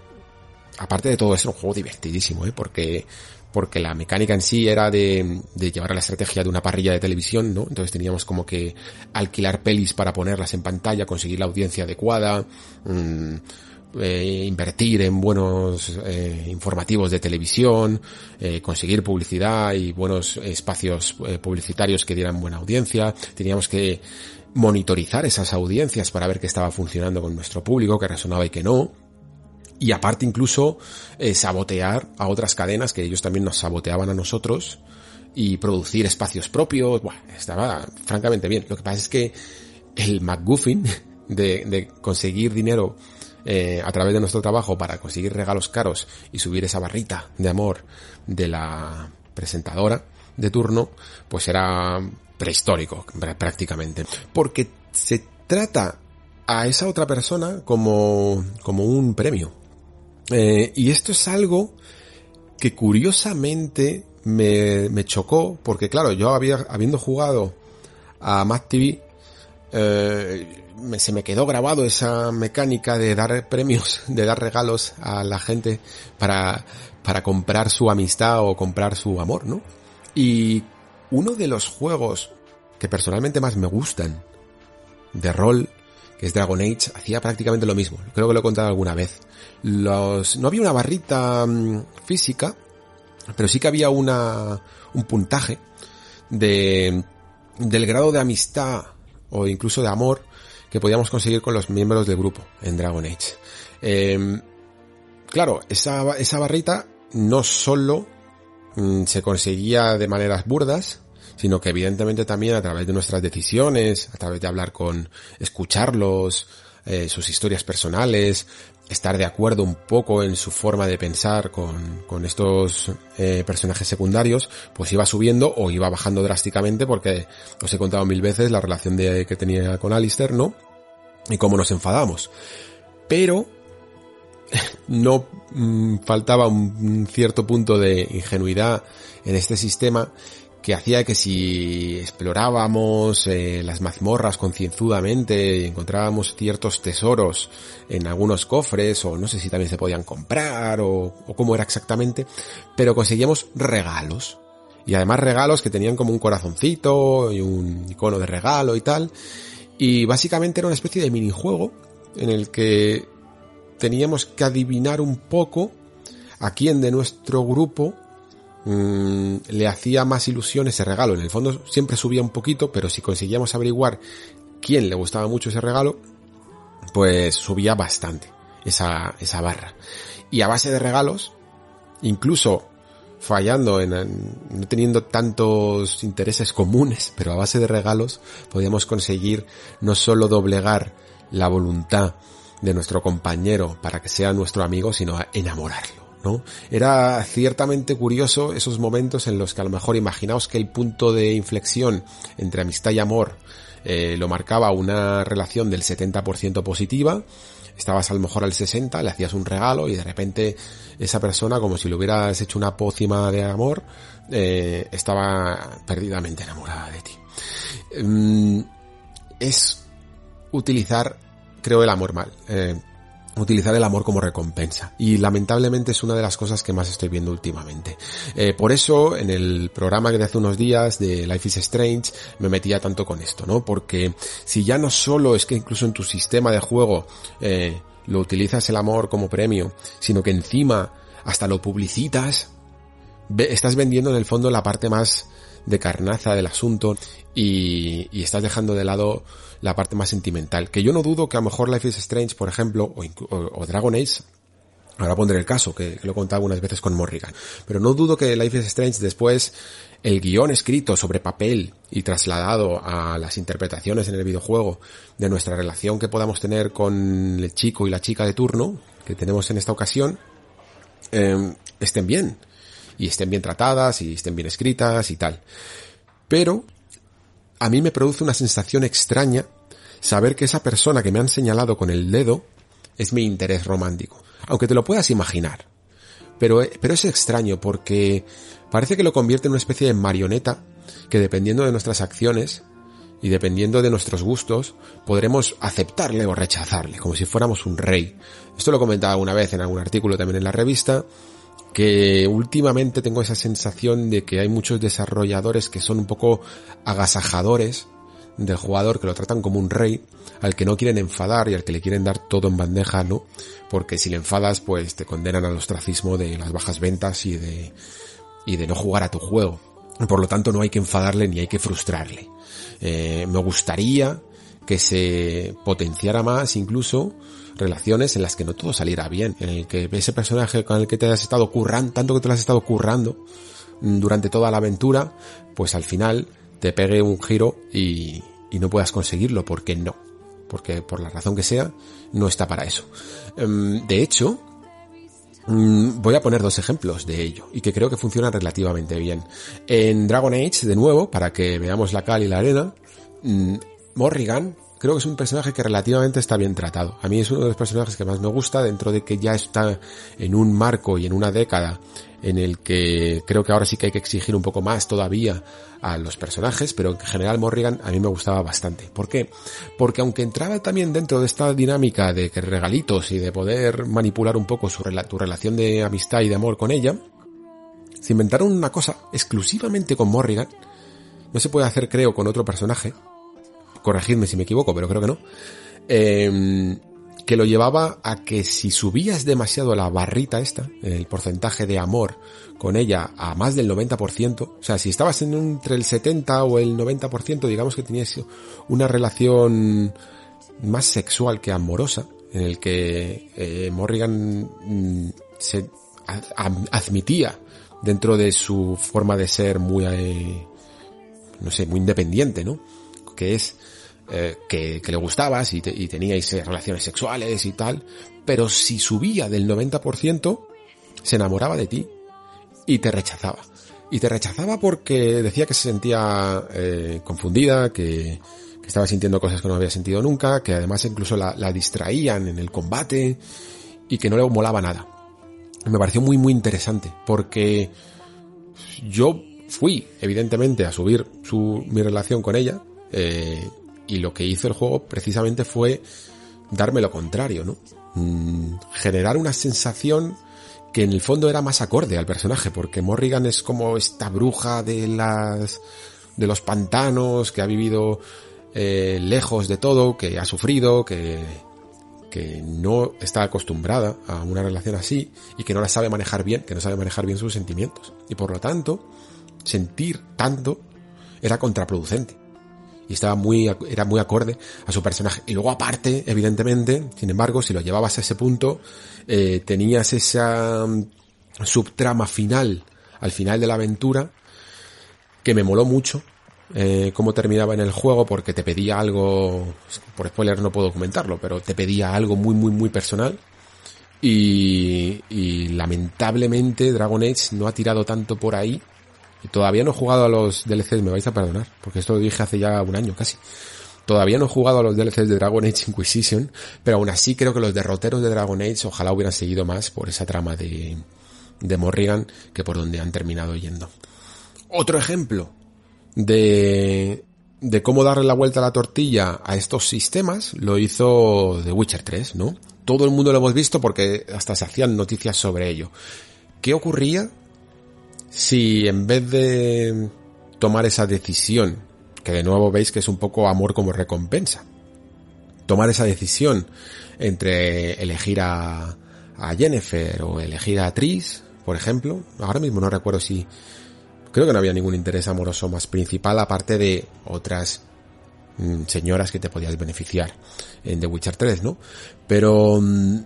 aparte de todo, es un juego divertidísimo, ¿eh? Porque, porque la mecánica en sí era de, de llevar a la estrategia de una parrilla de televisión, ¿no? Entonces teníamos como que alquilar pelis para ponerlas en pantalla, conseguir la audiencia adecuada, mmm, eh, invertir en buenos eh, informativos de televisión, eh, conseguir publicidad y buenos espacios eh, publicitarios que dieran buena audiencia. Teníamos que monitorizar esas audiencias para ver qué estaba funcionando con nuestro público, que resonaba y que no y aparte incluso eh, sabotear a otras cadenas que ellos también nos saboteaban a nosotros y producir espacios propios. Buah, estaba francamente bien. Lo que pasa es que el McGuffin de, de conseguir dinero eh, a través de nuestro trabajo para conseguir regalos caros y subir esa barrita de amor de la presentadora de turno, pues era prehistórico prácticamente. Porque se trata a esa otra persona como, como un premio. Eh, y esto es algo que curiosamente me, me, chocó, porque claro, yo había, habiendo jugado a Mac TV, eh, se me quedó grabado esa mecánica de dar premios, de dar regalos a la gente para, para comprar su amistad o comprar su amor, ¿no? Y uno de los juegos que personalmente más me gustan de rol que es Dragon Age, hacía prácticamente lo mismo. Creo que lo he contado alguna vez. Los, no había una barrita mm, física, pero sí que había una, un puntaje de, del grado de amistad o incluso de amor que podíamos conseguir con los miembros del grupo en Dragon Age. Eh, claro, esa, esa barrita no solo mm, se conseguía de maneras burdas, sino que evidentemente también a través de nuestras decisiones, a través de hablar con, escucharlos, eh, sus historias personales, estar de acuerdo un poco en su forma de pensar con, con estos eh, personajes secundarios, pues iba subiendo o iba bajando drásticamente porque os he contado mil veces la relación que tenía con Alistair, ¿no? Y cómo nos enfadamos. Pero no mm, faltaba un cierto punto de ingenuidad en este sistema que hacía que si explorábamos eh, las mazmorras concienzudamente y encontrábamos ciertos tesoros en algunos cofres, o no sé si también se podían comprar, o, o cómo era exactamente, pero conseguíamos regalos. Y además regalos que tenían como un corazoncito y un icono de regalo y tal. Y básicamente era una especie de minijuego en el que teníamos que adivinar un poco a quién de nuestro grupo mmm, le hacía más ilusión ese regalo. En el fondo siempre subía un poquito, pero si conseguíamos averiguar quién le gustaba mucho ese regalo, pues subía bastante esa, esa barra. Y a base de regalos, incluso fallando en, en, no teniendo tantos intereses comunes, pero a base de regalos podíamos conseguir no solo doblegar la voluntad de nuestro compañero para que sea nuestro amigo, sino enamorarlo. Era ciertamente curioso esos momentos en los que a lo mejor imaginaos que el punto de inflexión entre amistad y amor eh, lo marcaba una relación del 70% positiva, estabas a lo mejor al 60, le hacías un regalo y de repente esa persona, como si le hubieras hecho una pócima de amor, eh, estaba perdidamente enamorada de ti. Mm, es utilizar, creo, el amor mal. Eh, utilizar el amor como recompensa. Y lamentablemente es una de las cosas que más estoy viendo últimamente. Eh, por eso, en el programa que de hace unos días de Life is Strange, me metía tanto con esto, ¿no? Porque si ya no solo es que incluso en tu sistema de juego eh, lo utilizas el amor como premio, sino que encima hasta lo publicitas, estás vendiendo en el fondo la parte más de carnaza del asunto y, y estás dejando de lado la parte más sentimental. Que yo no dudo que a lo mejor Life is Strange, por ejemplo, o, Dragon Age, ahora pondré el caso, que, lo he contado algunas veces con Morrigan, pero no dudo que Life is Strange después el guion escrito sobre papel y trasladado a las interpretaciones en el videojuego de nuestra relación que podamos tener con el chico y la chica de turno que tenemos en esta ocasión, em, estén bien. Y estén bien tratadas y estén bien escritas y tal. Pero a mí me produce una sensación extraña saber que esa persona que me han señalado con el dedo es mi interés romántico. Aunque te lo puedas imaginar. Pero, pero es extraño porque parece que lo convierte en una especie de marioneta que dependiendo de nuestras acciones y dependiendo de nuestros gustos podremos aceptarle o rechazarle, como si fuéramos un rey. Esto lo comentaba una vez en algún artículo también en la revista que últimamente tengo esa sensación de que hay muchos desarrolladores que son un poco agasajadores del jugador, que lo tratan como un rey, al que no quieren enfadar y al que le quieren dar todo en bandeja, ¿no? Porque si le enfadas, pues te condenan al ostracismo de las bajas ventas y de, y de no jugar a tu juego. Por lo tanto, no hay que enfadarle ni hay que frustrarle. Eh, me gustaría que se potenciara más incluso relaciones en las que no todo saliera bien, en el que ese personaje con el que te has estado currando, tanto que te lo has estado currando mm, durante toda la aventura, pues al final te pegue un giro y, y no puedas conseguirlo, porque no, porque por la razón que sea, no está para eso. Em, de hecho, mm, Voy a poner dos ejemplos de ello y que creo que funcionan relativamente bien. En Dragon Age, de nuevo, para que veamos la cal y la arena, mm, Morrigan creo que es un personaje que relativamente está bien tratado. A mí es uno de los personajes que más me gusta dentro de que ya está en un marco y en una década en el que creo que ahora sí que hay que exigir un poco más todavía a los personajes, pero en general Morrigan a mí me gustaba bastante. ¿Por qué? Porque aunque entraba también dentro de esta dinámica de que regalitos y de poder manipular un poco su, tu relación de amistad y de amor con ella, se inventaron una cosa exclusivamente con Morrigan. No se puede hacer, creo, con otro personaje corregidme si me equivoco, pero creo que no, em, que lo llevaba a que si subías demasiado la barrita esta, el porcentaje de amor con ella a más del 90%, o sea, si estabas en entre el 70 o el 90%, digamos que tenías una relación más sexual que amorosa, en el que eh, Morrigan mm, se admitía dentro de su forma de ser muy, eh, no sé, muy independiente, ¿no? Que es eh, que, le gustabas y, y teníais eh, relaciones sexuales y tal, pero si subía del 90%, se enamoraba de ti y te rechazaba. Y te rechazaba porque decía que se sentía eh, confundida, que, que, estaba sintiendo cosas que no había sentido nunca, que además incluso la, la distraían en el combate y que no le molaba nada. Me pareció muy muy interesante porque yo fui evidentemente a subir su, mi relación con ella, eh, y lo que hizo el juego precisamente fue darme lo contrario, ¿no? Mm, generar una sensación que en el fondo era más acorde al personaje, porque Morrigan es como esta bruja de las de los pantanos que ha vivido eh, lejos de todo, que ha sufrido, que que no está acostumbrada a una relación así y que no la sabe manejar bien, que no sabe manejar bien sus sentimientos. Y por lo tanto, sentir tanto era contraproducente y estaba muy, era muy acorde a su personaje. Y luego aparte, evidentemente, sin embargo, si lo llevabas a ese punto, eh, tenías esa mm, subtrama final, al final de la aventura, que me moló mucho, eh, cómo terminaba en el juego, porque te pedía algo, por spoiler no puedo comentarlo, pero te pedía algo muy, muy, muy personal. Y, y lamentablemente Dragon Age no ha tirado tanto por ahí todavía no he jugado a los DLCs, me vais a perdonar, porque esto lo dije hace ya un año casi. Todavía no he jugado a los DLCs de Dragon Age Inquisition, pero aún así creo que los derroteros de Dragon Age ojalá hubieran seguido más por esa trama de, de Morrigan que por donde han terminado yendo. Otro ejemplo de, de cómo darle la vuelta a la tortilla a estos sistemas lo hizo The Witcher 3, ¿no? Todo el mundo lo hemos visto porque hasta se hacían noticias sobre ello. ¿Qué ocurría si en vez de tomar esa decisión, que de nuevo veis que es un poco amor como recompensa, tomar esa decisión entre elegir a, a Jennifer o elegir a Tris, por ejemplo, ahora mismo no recuerdo si creo que no había ningún interés amoroso más principal aparte de otras mm, señoras que te podías beneficiar en The Witcher 3, ¿no? Pero mm,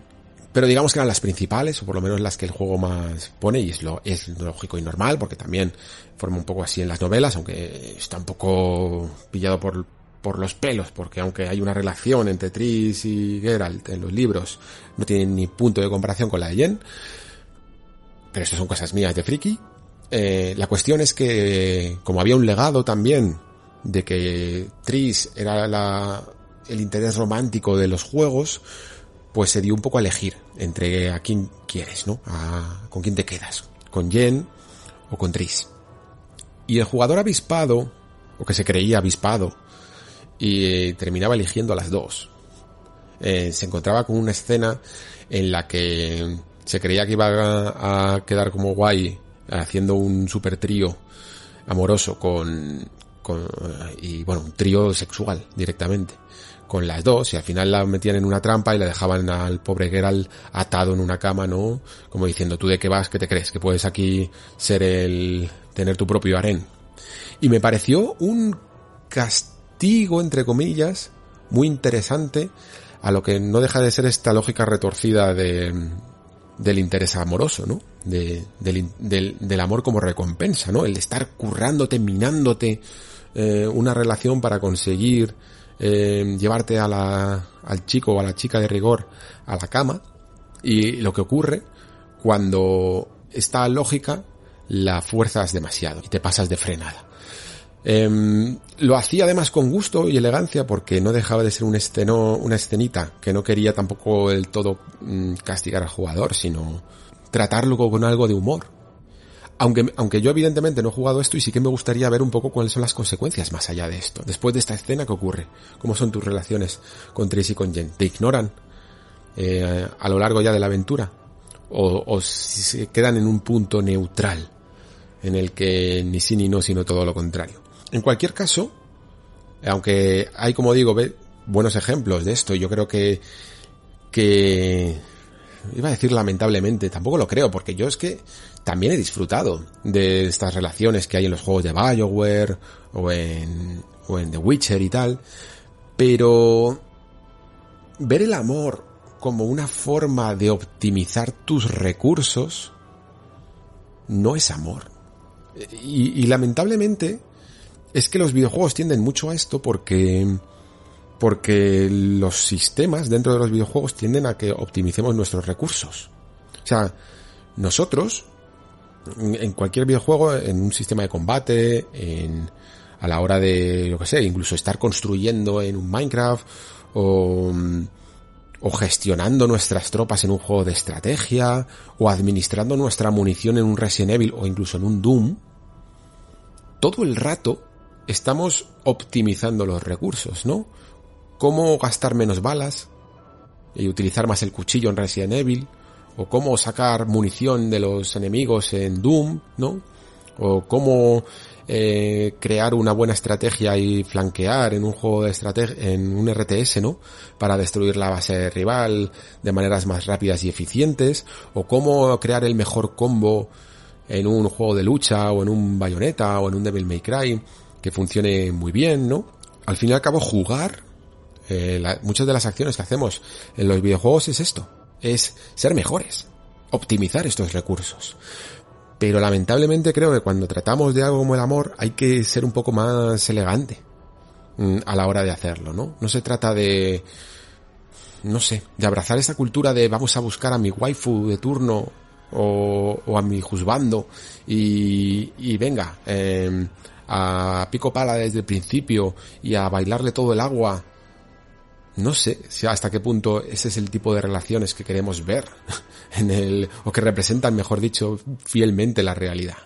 pero digamos que eran las principales, o por lo menos las que el juego más pone, y es, lo, es lógico y normal, porque también forma un poco así en las novelas, aunque está un poco pillado por, por los pelos, porque aunque hay una relación entre Tris y Geralt en los libros, no tienen ni punto de comparación con la de Jen, pero estas son cosas mías de friki, eh, la cuestión es que, como había un legado también de que Tris era la, el interés romántico de los juegos, pues se dio un poco a elegir entre a quién quieres, ¿no? A, con quién te quedas, con Jen o con Tris. Y el jugador avispado, o que se creía avispado, y eh, terminaba eligiendo a las dos. Eh, se encontraba con una escena en la que se creía que iba a, a quedar como guay haciendo un super trío amoroso con, con y bueno, un trío sexual directamente con las dos y al final la metían en una trampa y la dejaban al pobre Geralt atado en una cama, ¿no? Como diciendo, tú de qué vas, qué te crees, que puedes aquí ser el, tener tu propio harén. Y me pareció un castigo, entre comillas, muy interesante a lo que no deja de ser esta lógica retorcida de, del interés amoroso, ¿no? De, del, del, del, amor como recompensa, ¿no? El estar currándote, minándote eh, una relación para conseguir eh, llevarte a la, al chico o a la chica de rigor a la cama y lo que ocurre cuando esta lógica la fuerzas demasiado y te pasas de frenada. Eh, lo hacía además con gusto y elegancia porque no dejaba de ser un esteno, una escenita que no quería tampoco el todo mm, castigar al jugador, sino tratarlo con algo de humor. Aunque, aunque yo evidentemente no he jugado esto y sí que me gustaría ver un poco cuáles son las consecuencias más allá de esto. Después de esta escena, ¿qué ocurre? ¿Cómo son tus relaciones con Tris y con Jen? ¿Te ignoran eh, a lo largo ya de la aventura? ¿O, o si se quedan en un punto neutral en el que ni sí ni no, sino todo lo contrario? En cualquier caso, aunque hay, como digo, buenos ejemplos de esto, yo creo que, que, iba a decir lamentablemente, tampoco lo creo, porque yo es que también he disfrutado de estas relaciones que hay en los juegos de Bioware o en, o en The Witcher y tal, pero ver el amor como una forma de optimizar tus recursos no es amor. Y, y lamentablemente es que los videojuegos tienden mucho a esto porque porque los sistemas dentro de los videojuegos tienden a que optimicemos nuestros recursos. O sea, nosotros en cualquier videojuego, en un sistema de combate, en a la hora de, lo que sé, incluso estar construyendo en un Minecraft o o gestionando nuestras tropas en un juego de estrategia o administrando nuestra munición en un Resident Evil o incluso en un Doom, todo el rato estamos optimizando los recursos, ¿no? Cómo gastar menos balas y utilizar más el cuchillo en Resident Evil, o cómo sacar munición de los enemigos en Doom, ¿no? O cómo eh, crear una buena estrategia y flanquear en un juego de estrategia, en un RTS, ¿no? Para destruir la base rival de maneras más rápidas y eficientes, o cómo crear el mejor combo en un juego de lucha, o en un bayoneta, o en un Devil May Cry, que funcione muy bien, ¿no? Al fin y al cabo, jugar, eh, muchas de las acciones que hacemos en los videojuegos es esto, es ser mejores, optimizar estos recursos. Pero lamentablemente creo que cuando tratamos de algo como el amor hay que ser un poco más elegante mm, a la hora de hacerlo, ¿no? No se trata de, no sé, de abrazar esa cultura de vamos a buscar a mi waifu de turno o, o a mi juzbando y, venga, eh, a pico pala desde el principio y a bailarle todo el agua. No sé si hasta qué punto ese es el tipo de relaciones que queremos ver en el, o que representan, mejor dicho, fielmente la realidad.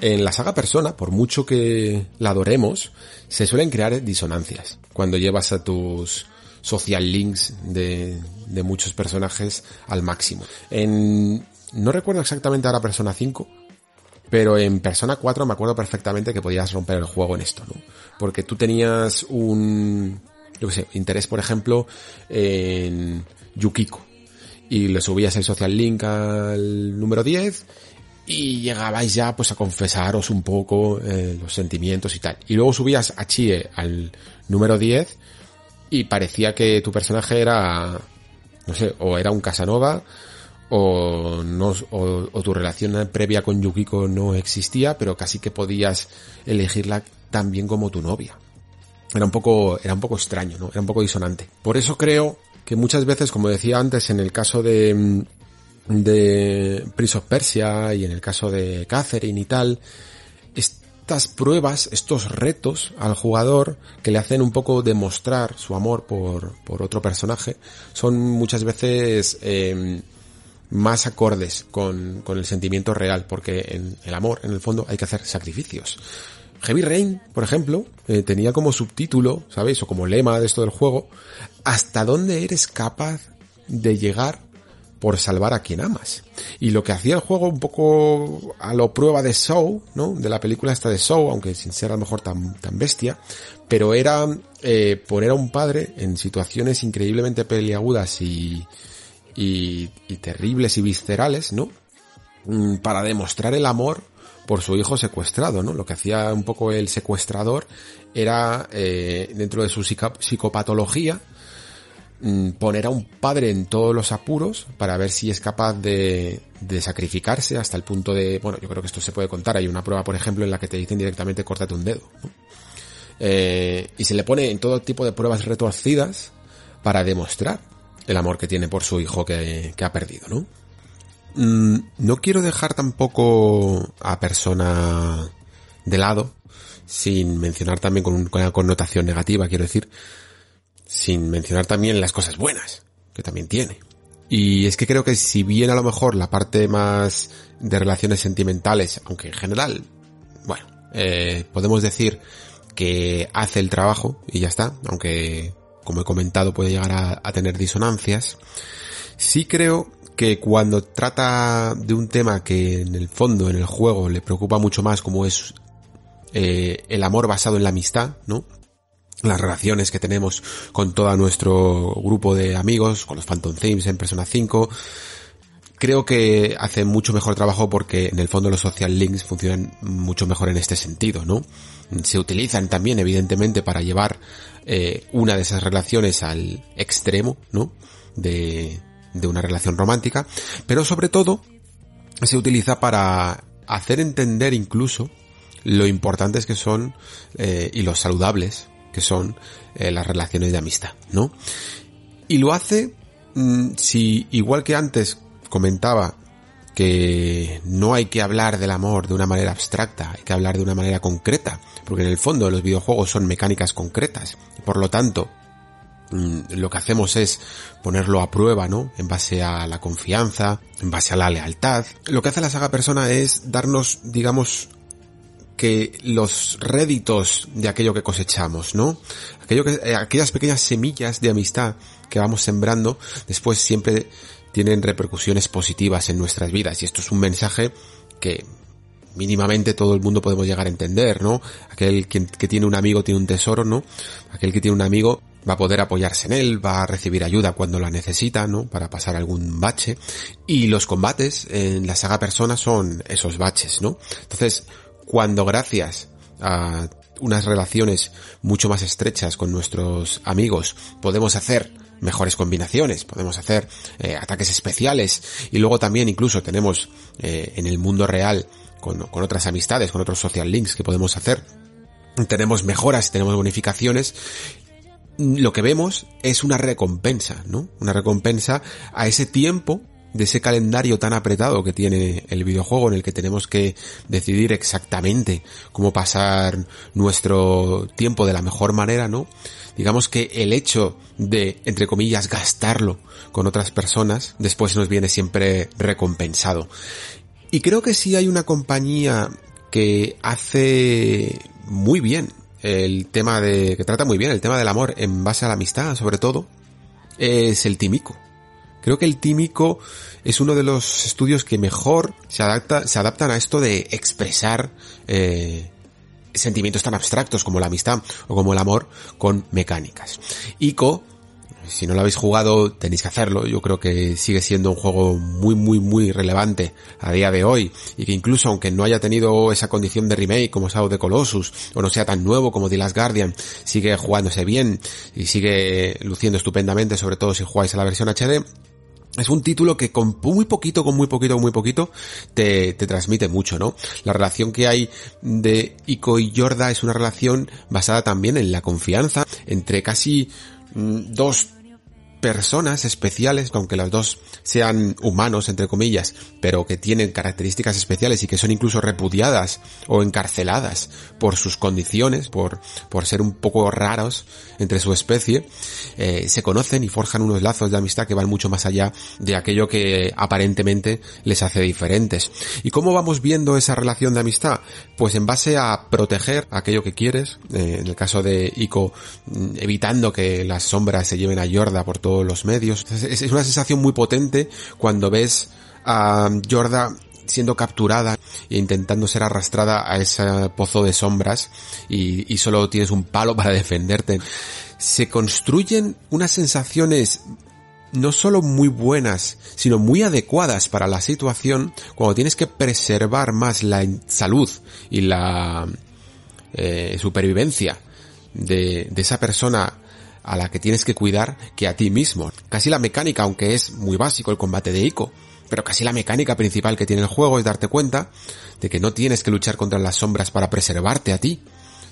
En la saga Persona, por mucho que la adoremos, se suelen crear disonancias cuando llevas a tus social links de, muchos personajes al máximo. En, no recuerdo exactamente ahora Persona 5, pero en Persona 4 me acuerdo perfectamente que podías romper el juego en esto, ¿no? Porque tú tenías un, yo qué sé, interés, por ejemplo, en Yukiko. Y le subías el social link al número 10 y llegabais ya pues a confesaros un poco eh, los sentimientos y tal. Y luego subías a Chie al número 10 y parecía que tu personaje era, no sé, o era un Casanova o, no, o, o tu relación previa con Yukiko no existía, pero casi que podías elegirla también como tu novia era un poco, era un poco extraño, ¿no? Era un poco disonante. Por eso creo que muchas veces, como decía antes, en el caso de, de Prince of Persia y en el caso de Catherine y tal, estas pruebas, estos retos al jugador que le hacen un poco demostrar su amor por, por otro personaje, son muchas veces eh, más acordes con, con el sentimiento real, porque en el amor, en el fondo, hay que hacer sacrificios. Heavy Rain, por ejemplo, eh, tenía como subtítulo, ¿sabéis? O como lema de esto del juego, ¿hasta dónde eres capaz de llegar por salvar a quien amas? Y lo que hacía el juego un poco a lo prueba de Show, ¿no? De la película esta de Show, aunque sin ser a lo mejor tan, tan bestia, pero era eh, poner a un padre en situaciones increíblemente peliagudas y, y, terribles y viscerales, ¿no? Mm, para demostrar el amor por su hijo secuestrado, ¿no? Lo que hacía un poco el secuestrador era, eh, dentro de su psicopatología, mm, poner a un padre en todos los apuros para ver si es capaz de, sacrificarse hasta el punto de, bueno, yo creo que esto se puede contar, hay una prueba, por ejemplo, en la que te dicen directamente córtate un dedo, eh, y se le pone en todo tipo de pruebas retorcidas para demostrar el amor que tiene por su hijo que ha perdido, ¿no? Mm, no quiero dejar tampoco a persona de lado, sin mencionar también con, una connotación negativa, quiero decir, sin mencionar también las cosas buenas, que también tiene. Y es que creo que si bien a lo mejor la parte más de relaciones sentimentales, aunque en general, bueno, eh, podemos decir que hace el trabajo y ya está, aunque como he comentado puede llegar a, a tener disonancias, sí creo que cuando trata de un tema que en el fondo, en el juego, le preocupa mucho más como es eh, el amor basado en la amistad, ¿no? Las relaciones que tenemos con todo nuestro grupo de amigos, con los Phantom Themes en Persona 5, creo que hace mucho mejor trabajo porque en el fondo los social links funcionan mucho mejor en este sentido, ¿no? Se utilizan también evidentemente para llevar eh, una de esas relaciones al extremo, ¿no? De, de una relación romántica, pero sobre todo se utiliza para hacer entender incluso lo importantes que son eh, y los saludables que son eh, las relaciones de amistad, ¿no? Y lo hace mm, si igual que antes comentaba que no hay que hablar del amor de una manera abstracta, hay que hablar de una manera concreta, porque en el fondo los videojuegos son mecánicas concretas, por lo tanto, lo que hacemos es ponerlo a prueba, ¿no? En base a la confianza, en base a la lealtad. Lo que hace la saga persona es darnos, digamos, que los réditos de aquello que cosechamos, ¿no? Aquello que, eh, aquellas pequeñas semillas de amistad que vamos sembrando, después siempre tienen repercusiones positivas en nuestras vidas. Y esto es un mensaje que mínimamente todo el mundo podemos llegar a entender, ¿no? Aquel que, que tiene un amigo tiene un tesoro, ¿no? Aquel que tiene un amigo va a poder apoyarse en él, va a recibir ayuda cuando la necesita, ¿no? Para pasar algún bache. Y los combates en la saga Persona son esos baches, ¿no? Entonces, cuando gracias a unas relaciones mucho más estrechas con nuestros amigos podemos hacer mejores combinaciones, podemos hacer eh, ataques especiales y luego también incluso tenemos eh, en el mundo real con, con otras amistades, con otros social links que podemos hacer, tenemos mejoras, tenemos bonificaciones lo que vemos es una recompensa, ¿no? Una recompensa a ese tiempo de ese calendario tan apretado que tiene el videojuego en el que tenemos que decidir exactamente cómo pasar nuestro tiempo de la mejor manera, ¿no? Digamos que el hecho de, entre comillas, gastarlo con otras personas, después nos viene siempre recompensado. Y creo que sí hay una compañía que hace muy bien el tema de, que trata muy bien el tema del amor en base a la amistad, sobre todo, es el tímico. Creo que el tímico es uno de los estudios que mejor se adapta, se adaptan a esto de expresar eh, sentimientos tan abstractos como la amistad o como el amor con mecánicas. Ico si no lo habéis jugado tenéis que hacerlo. Yo creo que sigue siendo un juego muy muy muy relevante a día de hoy y que incluso aunque no haya tenido esa condición de remake como Shadow de Colossus o no sea tan nuevo como The Last Guardian, sigue jugándose bien y sigue luciendo estupendamente, sobre todo si jugáis a la versión HD. Es un título que con muy poquito, con muy poquito, con muy poquito, te, te transmite mucho, ¿no? La relación que hay de Ico y Yorda es una relación basada también en la confianza entre casi mm, dos personas especiales, aunque las dos sean humanos, entre comillas, pero que tienen características especiales y que son incluso repudiadas o encarceladas por sus condiciones, por, por ser un poco raros entre su especie, eh, se conocen y forjan unos lazos de amistad que van mucho más allá de aquello que aparentemente les hace diferentes. ¿Y cómo vamos viendo esa relación de amistad? Pues en base a proteger aquello que quieres, eh, en el caso de Ico, mm, evitando que las sombras se lleven a Yorda por los medios. Es, una sensación muy potente cuando ves a Yorda siendo capturada e intentando ser arrastrada a ese pozo de sombras y, solo tienes un palo para defenderte. Se construyen unas sensaciones no solo muy buenas, sino muy adecuadas para la situación cuando tienes que preservar más la salud y la eh, supervivencia de esa persona a la que tienes que cuidar que a ti mismo. Casi la mecánica, aunque es muy básico el combate de Ico, pero casi la mecánica principal que tiene el juego es darte cuenta de que no tienes que luchar contra las sombras para preservarte a ti,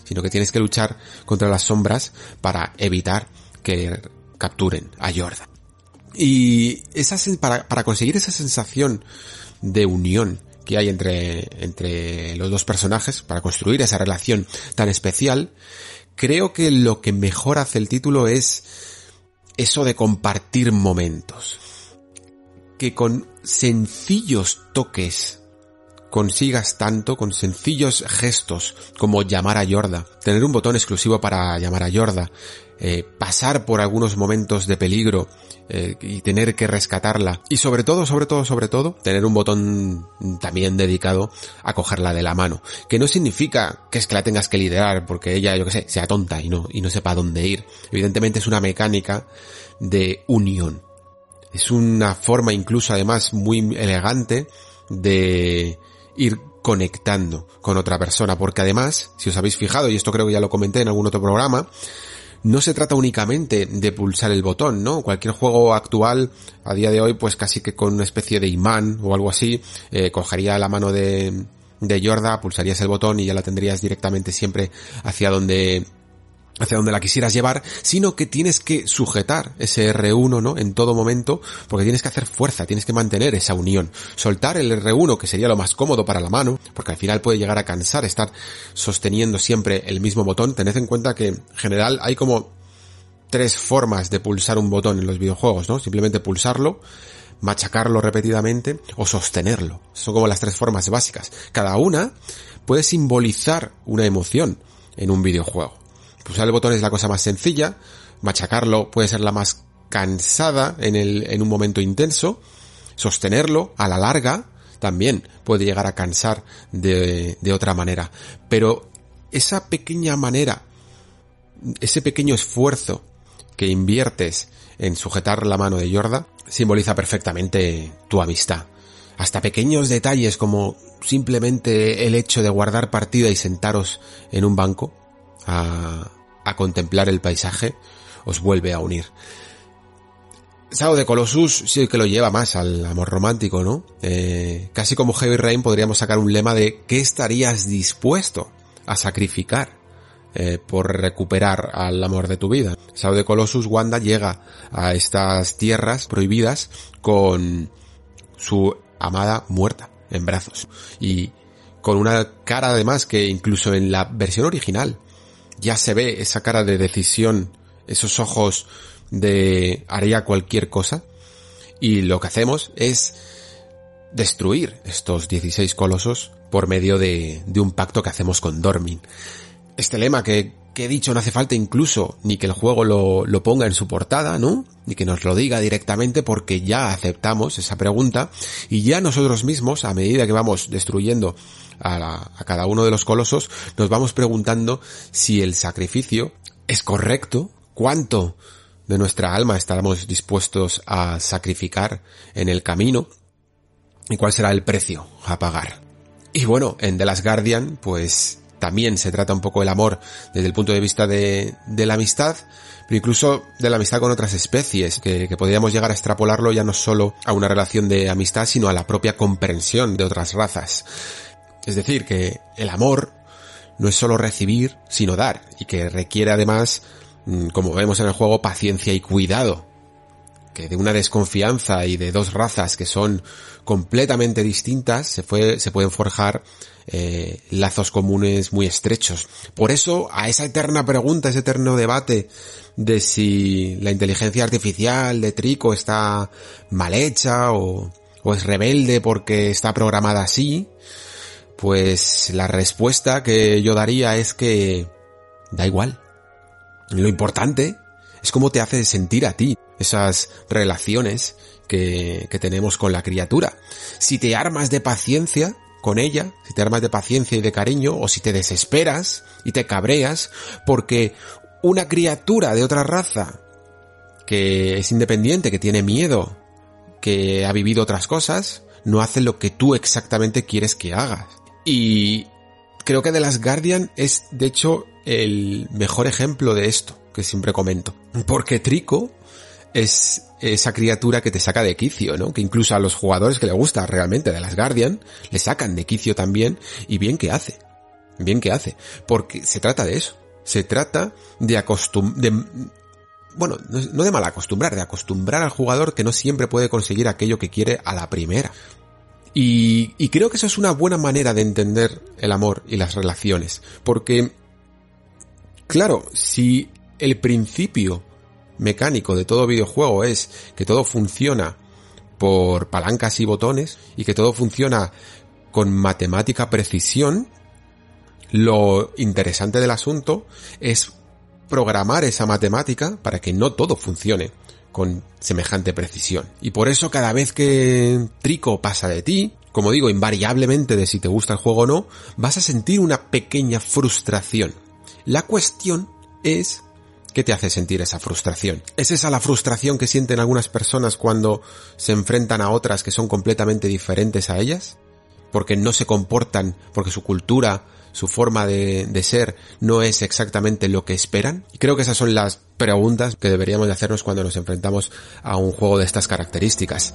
sino que tienes que luchar contra las sombras para evitar que capturen a Jordan. Y esa, para, para conseguir esa sensación de unión que hay entre, entre los dos personajes, para construir esa relación tan especial, creo que lo que mejor hace el título es eso de compartir momentos. Que con sencillos toques consigas tanto, con sencillos gestos como llamar a Yorda, tener un botón exclusivo para llamar a Yorda, eh, pasar por algunos momentos de peligro eh, y tener que rescatarla. Y sobre todo, sobre todo, sobre todo, tener un botón también dedicado a cogerla de la mano. Que no significa que es que la tengas que liderar porque ella, yo que sé, sea tonta y no, y no sepa dónde ir. Evidentemente es una mecánica de unión. Es una forma incluso además muy elegante de ir conectando con otra persona, porque además, si os habéis fijado, y esto creo que ya lo comenté en algún otro programa, no se trata únicamente de pulsar el botón, ¿no? Cualquier juego actual, a día de hoy, pues casi que con una especie de imán o algo así, eh, cogería la mano de, de Yorda, pulsarías el botón y ya la tendrías directamente siempre hacia donde hacia donde la quisieras llevar, sino que tienes que sujetar ese R1, ¿no? En todo momento, porque tienes que hacer fuerza, tienes que mantener esa unión. Soltar el R1, que sería lo más cómodo para la mano, porque al final puede llegar a cansar estar sosteniendo siempre el mismo botón. Tened en cuenta que, en general, hay como tres formas de pulsar un botón en los videojuegos, ¿no? Simplemente pulsarlo, machacarlo repetidamente o sostenerlo. Son como las tres formas básicas. Cada una puede simbolizar una emoción en un videojuego. Pulsar el botón es la cosa más sencilla, machacarlo puede ser la más cansada en, el, en un momento intenso, sostenerlo a la larga también puede llegar a cansar de, de otra manera. Pero esa pequeña manera, ese pequeño esfuerzo que inviertes en sujetar la mano de Yorda simboliza perfectamente tu amistad. Hasta pequeños detalles como simplemente el hecho de guardar partida y sentaros en un banco a, a contemplar el paisaje os vuelve a unir. Sao de Colossus sí que lo lleva más al amor romántico, ¿no? Eh, casi como Heavy Rain podríamos sacar un lema de ¿qué estarías dispuesto a sacrificar eh, por recuperar al amor de tu vida? Sao de Colossus, Wanda llega a estas tierras prohibidas con su amada muerta en brazos y con una cara además que incluso en la versión original ya se ve esa cara de decisión, esos ojos de haría cualquier cosa y lo que hacemos es destruir estos 16 colosos por medio de, de un pacto que hacemos con Dormin. Este lema que, he dicho no hace falta incluso ni que el juego lo ponga en su portada, ¿no? Ni que nos lo diga directamente porque ya aceptamos esa pregunta y ya nosotros mismos, a medida que vamos destruyendo a, cada uno de los colosos, nos vamos preguntando si el sacrificio es correcto, cuánto de nuestra alma estaremos dispuestos a sacrificar en el camino y cuál será el precio a pagar. Y bueno, en The Last Guardian, pues también se trata un poco el amor desde el punto de vista de, de la amistad, pero incluso de la amistad con otras especies, que, que podríamos llegar a extrapolarlo ya no solo a una relación de amistad, sino a la propia comprensión de otras razas. Es decir, que el amor no es solo recibir, sino dar, y que requiere además Mm, como vemos en el juego, paciencia y cuidado. Que de una desconfianza y de dos razas que son completamente distintas se, fue, se pueden forjar eh, lazos comunes muy estrechos. Por eso, a esa eterna pregunta, ese eterno debate de si la inteligencia artificial de Trico está mal hecha o, o es rebelde porque está programada así, pues la respuesta que yo daría es que da igual. Lo importante es cómo te hace sentir a ti esas relaciones que, que tenemos con la criatura. Si te armas de paciencia con ella, si te armas de paciencia y de cariño, o si te desesperas y te cabreas, porque una criatura de otra raza que es independiente, que tiene miedo, que ha vivido otras cosas, no hace lo que tú exactamente quieres que hagas. Y creo que The Last Guardian es, de hecho, el mejor ejemplo de esto que siempre comento. Porque Trico es esa criatura que te saca de quicio, ¿no? Que incluso a los jugadores que le gusta realmente de las Guardian, le sacan de quicio también, y bien que hace. Bien que hace. Porque se trata de eso. Se trata de acostum... de bueno, no de mal acostumbrar, de acostumbrar al jugador que no siempre puede conseguir aquello que quiere a la primera. Y, creo que eso es una buena manera de entender el amor y las relaciones. Porque Claro, si el principio mecánico de todo videojuego es que todo funciona por palancas y botones y que todo funciona con matemática precisión, lo interesante del asunto es programar esa matemática para que no todo funcione con semejante precisión. Y por eso cada vez que Trico pasa de ti, como digo, invariablemente de si te gusta el juego o no, vas a sentir una pequeña frustración. La cuestión es ¿Qué te hace sentir esa frustración? ¿Es esa la frustración que sienten algunas personas cuando se enfrentan a otras que son completamente diferentes a ellas? Porque no se comportan, porque su cultura, su forma de, de ser no es exactamente lo que esperan. Y creo que esas son las preguntas que deberíamos de hacernos cuando nos enfrentamos a un juego de estas características.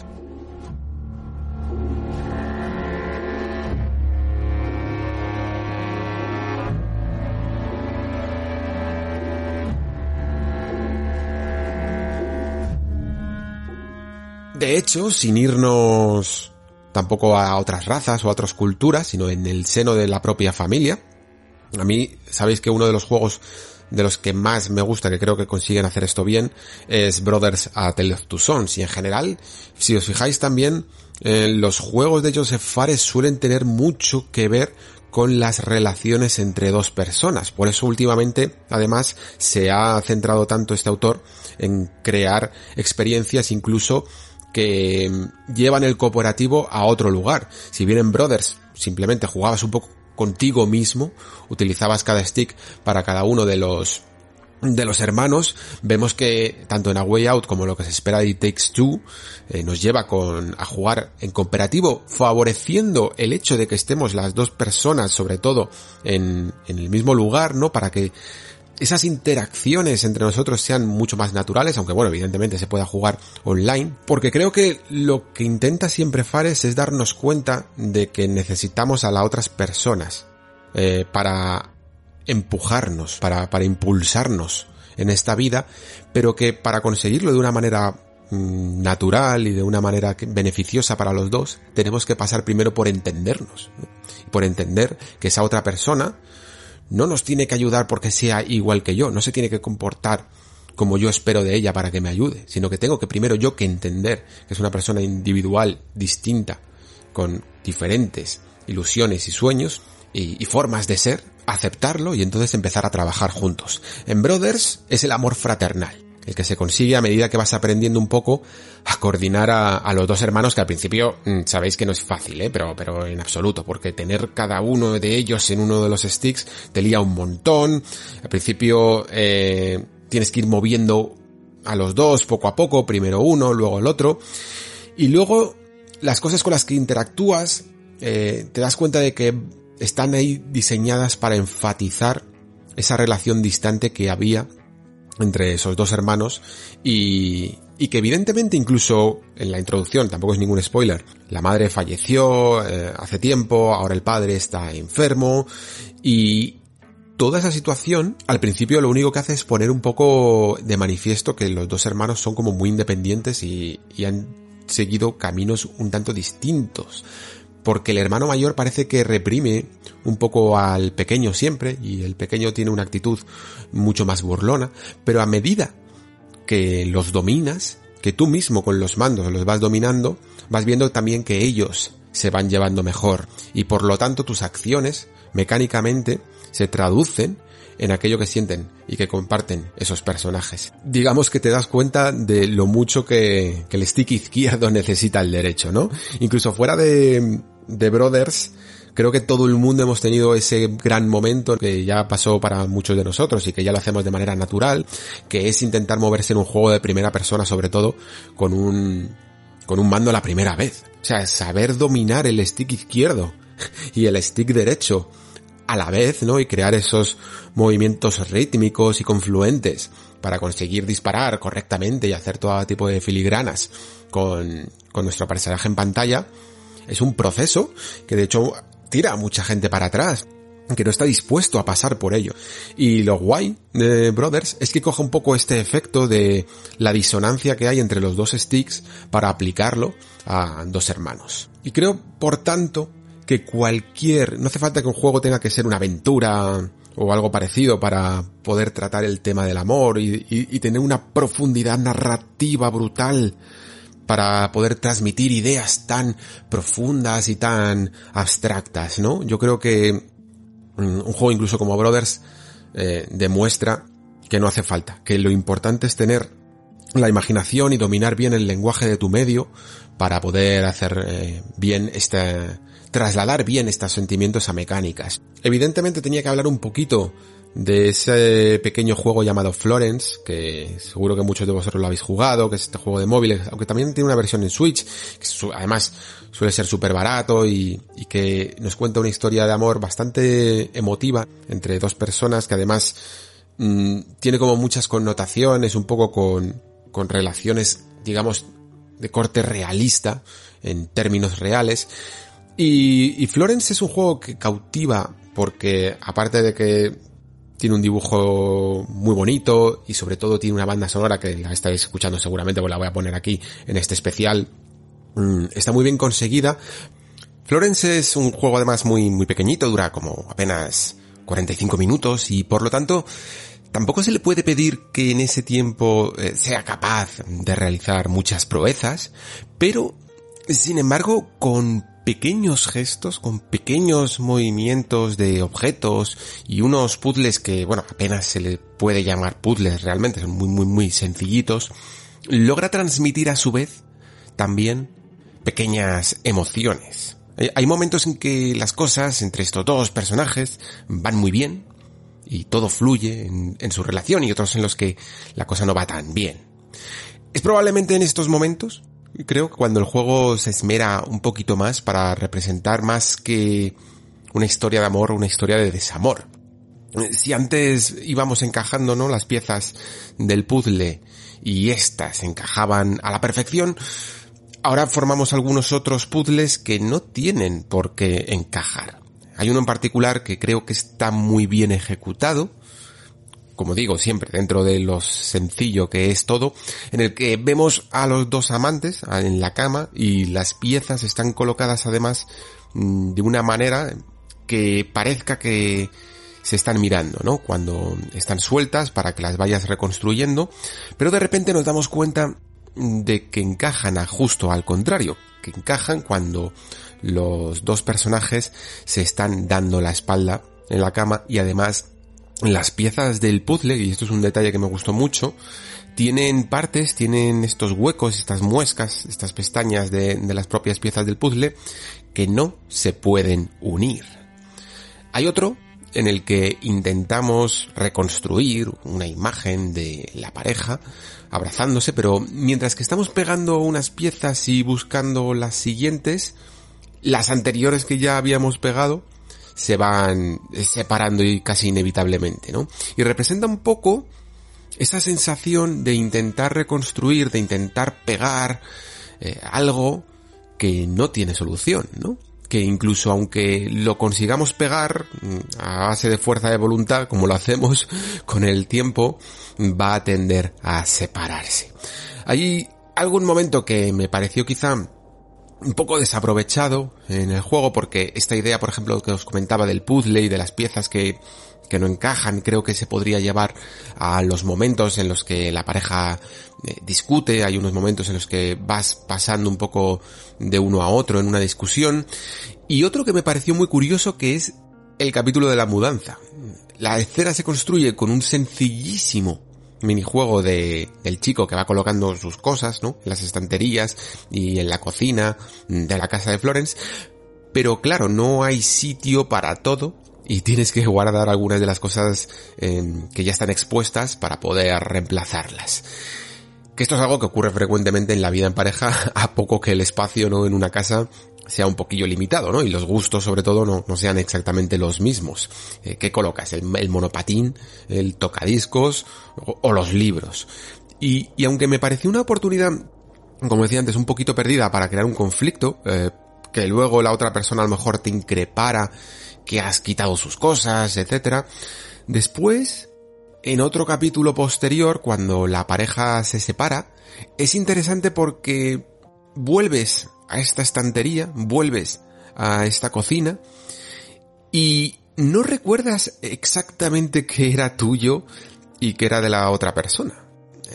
De hecho, sin irnos tampoco a otras razas o a otras culturas, sino en el seno de la propia familia, a mí, sabéis que uno de los juegos de los que más me gusta, que creo que consiguen hacer esto bien, es Brothers a Tale of Sons. Y en general, si os fijáis también, eh, los juegos de Joseph Fares suelen tener mucho que ver con las relaciones entre dos personas. Por eso últimamente, además, se ha centrado tanto este autor en crear experiencias incluso que llevan el cooperativo a otro lugar. Si bien en Brothers simplemente jugabas un poco contigo mismo, utilizabas cada stick para cada uno de los de los hermanos, vemos que tanto en A Way Out como lo que se espera de It Takes Two eh, nos lleva con, a jugar en cooperativo, favoreciendo el hecho de que estemos las dos personas, sobre todo, en, en el mismo lugar, ¿no? Para que esas interacciones entre nosotros sean mucho más naturales, aunque bueno, evidentemente se pueda jugar online, porque creo que lo que intenta siempre Fares es darnos cuenta de que necesitamos a las otras personas eh, para empujarnos, para, para impulsarnos en esta vida, pero que para conseguirlo de una manera mm, natural y de una manera beneficiosa para los dos, tenemos que pasar primero por entendernos, por entender que esa otra persona no nos tiene que ayudar porque sea igual que yo, no se tiene que comportar como yo espero de ella para que me ayude, sino que tengo que primero yo que entender que es una persona individual, distinta, con diferentes ilusiones y sueños y, formas de ser, aceptarlo y entonces empezar a trabajar juntos. En Brothers es el amor fraternal, el que se consigue a medida que vas aprendiendo un poco a coordinar a, los dos hermanos, que al principio mm, sabéis que no es fácil, ¿eh? pero, pero en absoluto, porque tener cada uno de ellos en uno de los sticks te lía un montón. Al principio eh, tienes que ir moviendo a los dos poco a poco, primero uno, luego el otro. Y luego las cosas con las que interactúas, eh, te das cuenta de que están ahí diseñadas para enfatizar esa relación distante que había entre esos dos hermanos y, y que evidentemente incluso en la introducción, tampoco es ningún spoiler, la madre falleció eh, hace tiempo, ahora el padre está enfermo y toda esa situación al principio lo único que hace es poner un poco de manifiesto que los dos hermanos son como muy independientes y, y han seguido caminos un tanto distintos porque el hermano mayor parece que reprime un poco al pequeño siempre y el pequeño tiene una actitud mucho más burlona, pero a medida que los dominas, que tú mismo con los mandos los vas dominando, vas viendo también que ellos se van llevando mejor y por lo tanto tus acciones mecánicamente se traducen en aquello que sienten y que comparten esos personajes. Digamos que te das cuenta de lo mucho que, el stick izquierdo necesita el derecho, ¿no? Incluso fuera de, de Brothers, creo que todo el mundo hemos tenido ese gran momento que ya pasó para muchos de nosotros y que ya lo hacemos de manera natural, que es intentar moverse en un juego de primera persona, sobre todo con un, con un mando la primera vez. O sea, saber dominar el stick izquierdo y el stick derecho a la vez, ¿no? Y crear esos movimientos rítmicos y confluentes para conseguir disparar correctamente y hacer todo tipo de filigranas con, con nuestro personaje en pantalla, es un proceso que de hecho tira a mucha gente para atrás que no está dispuesto a pasar por ello. Y lo guay de Brothers es que coge un poco este efecto de la disonancia que hay entre los dos sticks para aplicarlo a dos hermanos. Y creo, por tanto, que cualquier, no hace falta que un juego tenga que ser una aventura o algo parecido para poder tratar el tema del amor y, tener una profundidad narrativa brutal para poder transmitir ideas tan profundas y tan abstractas, ¿no? Yo creo que mm, un juego incluso como Brothers eh, demuestra que no hace falta, que lo importante es tener la imaginación y dominar bien el lenguaje de tu medio para poder hacer eh, bien este, trasladar bien estos sentimientos a mecánicas. Evidentemente tenía que hablar un poquito de ese pequeño juego llamado Florence, que seguro que muchos de vosotros lo habéis jugado, que es este juego de móviles, aunque también tiene una versión en Switch, que además suele ser súper barato y, que nos cuenta una historia de amor bastante emotiva entre dos personas que además mm, tiene como muchas connotaciones, un poco con, con relaciones, digamos, de corte realista, en términos reales, y, Florence es un juego que cautiva porque aparte de que tiene un dibujo muy bonito y sobre todo tiene una banda sonora que la estáis escuchando seguramente, pues la voy a poner aquí en este especial. Mm, está muy bien conseguida. Florence es un juego además muy, muy pequeñito, dura como apenas 45 minutos y por lo tanto tampoco se le puede pedir que en ese tiempo eh, sea capaz de realizar muchas proezas, pero sin embargo con pequeños gestos, con pequeños movimientos de objetos y unos puzzles que, bueno, apenas se le puede llamar puzzles realmente, son muy, muy, muy sencillitos, logra transmitir a su vez también pequeñas emociones. Hay momentos en que las cosas entre estos dos personajes van muy bien y todo fluye en, en su relación y otros en los que la cosa no va tan bien. Es probablemente en estos momentos, creo que cuando el juego se esmera un poquito más para representar más que una historia de amor, una historia de desamor. Si antes íbamos encajando, ¿no? Las piezas del puzzle y estas encajaban a la perfección, ahora formamos algunos otros puzzles que no tienen por qué encajar. Hay uno en particular que creo que está muy bien ejecutado, como digo siempre, dentro de lo sencillo que es todo, en el que vemos a los dos amantes en la cama y las piezas están colocadas además mm, de una manera que parezca que se están mirando, ¿no? Cuando están sueltas para que las vayas reconstruyendo, pero de repente nos damos cuenta de que encajan justo al contrario, que encajan cuando los dos personajes se están dando la espalda en la cama y además las piezas del puzzle, y esto es un detalle que me gustó mucho, tienen partes, tienen estos huecos, estas muescas, estas pestañas de, las propias piezas del puzzle que no se pueden unir. Hay otro en el que intentamos reconstruir una imagen de la pareja abrazándose, pero mientras que estamos pegando unas piezas y buscando las siguientes, las anteriores que ya habíamos pegado se van separando y casi inevitablemente, ¿no? Y representa un poco esa sensación de intentar reconstruir, de intentar pegar eh, algo que no tiene solución, ¿no? que incluso aunque lo consigamos pegar mm, a base de fuerza de voluntad, como lo hacemos con el tiempo, va a tender a separarse. Hay algún momento que me pareció quizá un poco desaprovechado en el juego porque esta idea, por ejemplo, que os comentaba del puzzle y de las piezas que que no encajan, creo que se podría llevar a los momentos en los que la pareja eh, discute, hay unos momentos en los que vas pasando un poco de uno a otro en una discusión, y otro que me pareció muy curioso que es el capítulo de la mudanza. La escena se construye con un sencillísimo minijuego de el chico que va colocando sus cosas, ¿no? En las estanterías y en la cocina de la casa de Florence. Pero claro, no hay sitio para todo y tienes que guardar algunas de las cosas em, que ya están expuestas para poder reemplazarlas. Que esto es algo que ocurre frecuentemente en la vida en pareja, a poco que el espacio no en una casa sea un poquillo limitado, ¿no? Y los gustos, sobre todo, no, no sean exactamente los mismos. Eh, ¿Qué colocas? ¿El, monopatín? ¿El tocadiscos? O, los libros? Y, y, aunque me pareció una oportunidad, como decía antes, un poquito perdida para crear un conflicto, eh, que luego la otra persona a lo mejor te increpara que has quitado sus cosas, etc. Después, en otro capítulo posterior, cuando la pareja se separa, es interesante porque vuelves a esta estantería, vuelves a esta cocina y no recuerdas exactamente qué era tuyo y qué era de la otra persona.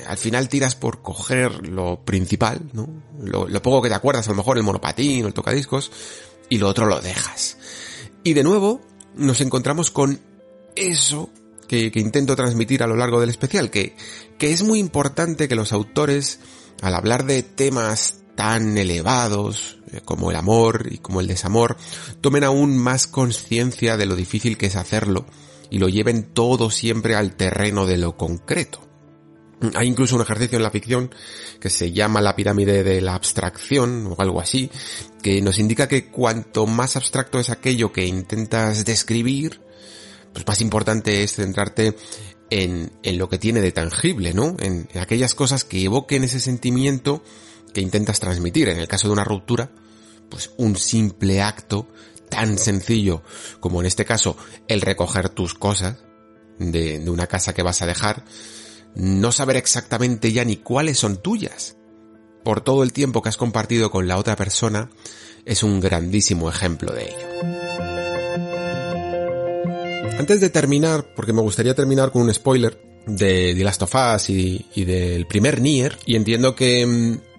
Al final tiras por coger lo principal, ¿no? Lo, poco que te acuerdas, a lo mejor el monopatín o el tocadiscos, y lo otro lo dejas. Y de nuevo nos encontramos con eso que, intento transmitir a lo largo del especial, que, que es muy importante que los autores, al hablar de temas tan elevados eh, como el amor y como el desamor, tomen aún más conciencia de lo difícil que es hacerlo y lo lleven todo siempre al terreno de lo concreto. Hay incluso un ejercicio en la ficción que se llama la pirámide de la abstracción o algo así, que nos indica que cuanto más abstracto es aquello que intentas describir, pues más importante es centrarte en, en lo que tiene de tangible, ¿no? En, en aquellas cosas que evoquen ese sentimiento que intentas transmitir. En el caso de una ruptura, pues un simple acto tan sencillo como en este caso el recoger tus cosas de, una casa que vas a dejar, no saber exactamente ya ni cuáles son tuyas, por todo el tiempo que has compartido con la otra persona, es un grandísimo ejemplo de ello. Antes de terminar, porque me gustaría terminar con un spoiler de The Last of Us y, y del primer Nier, y entiendo que, mm,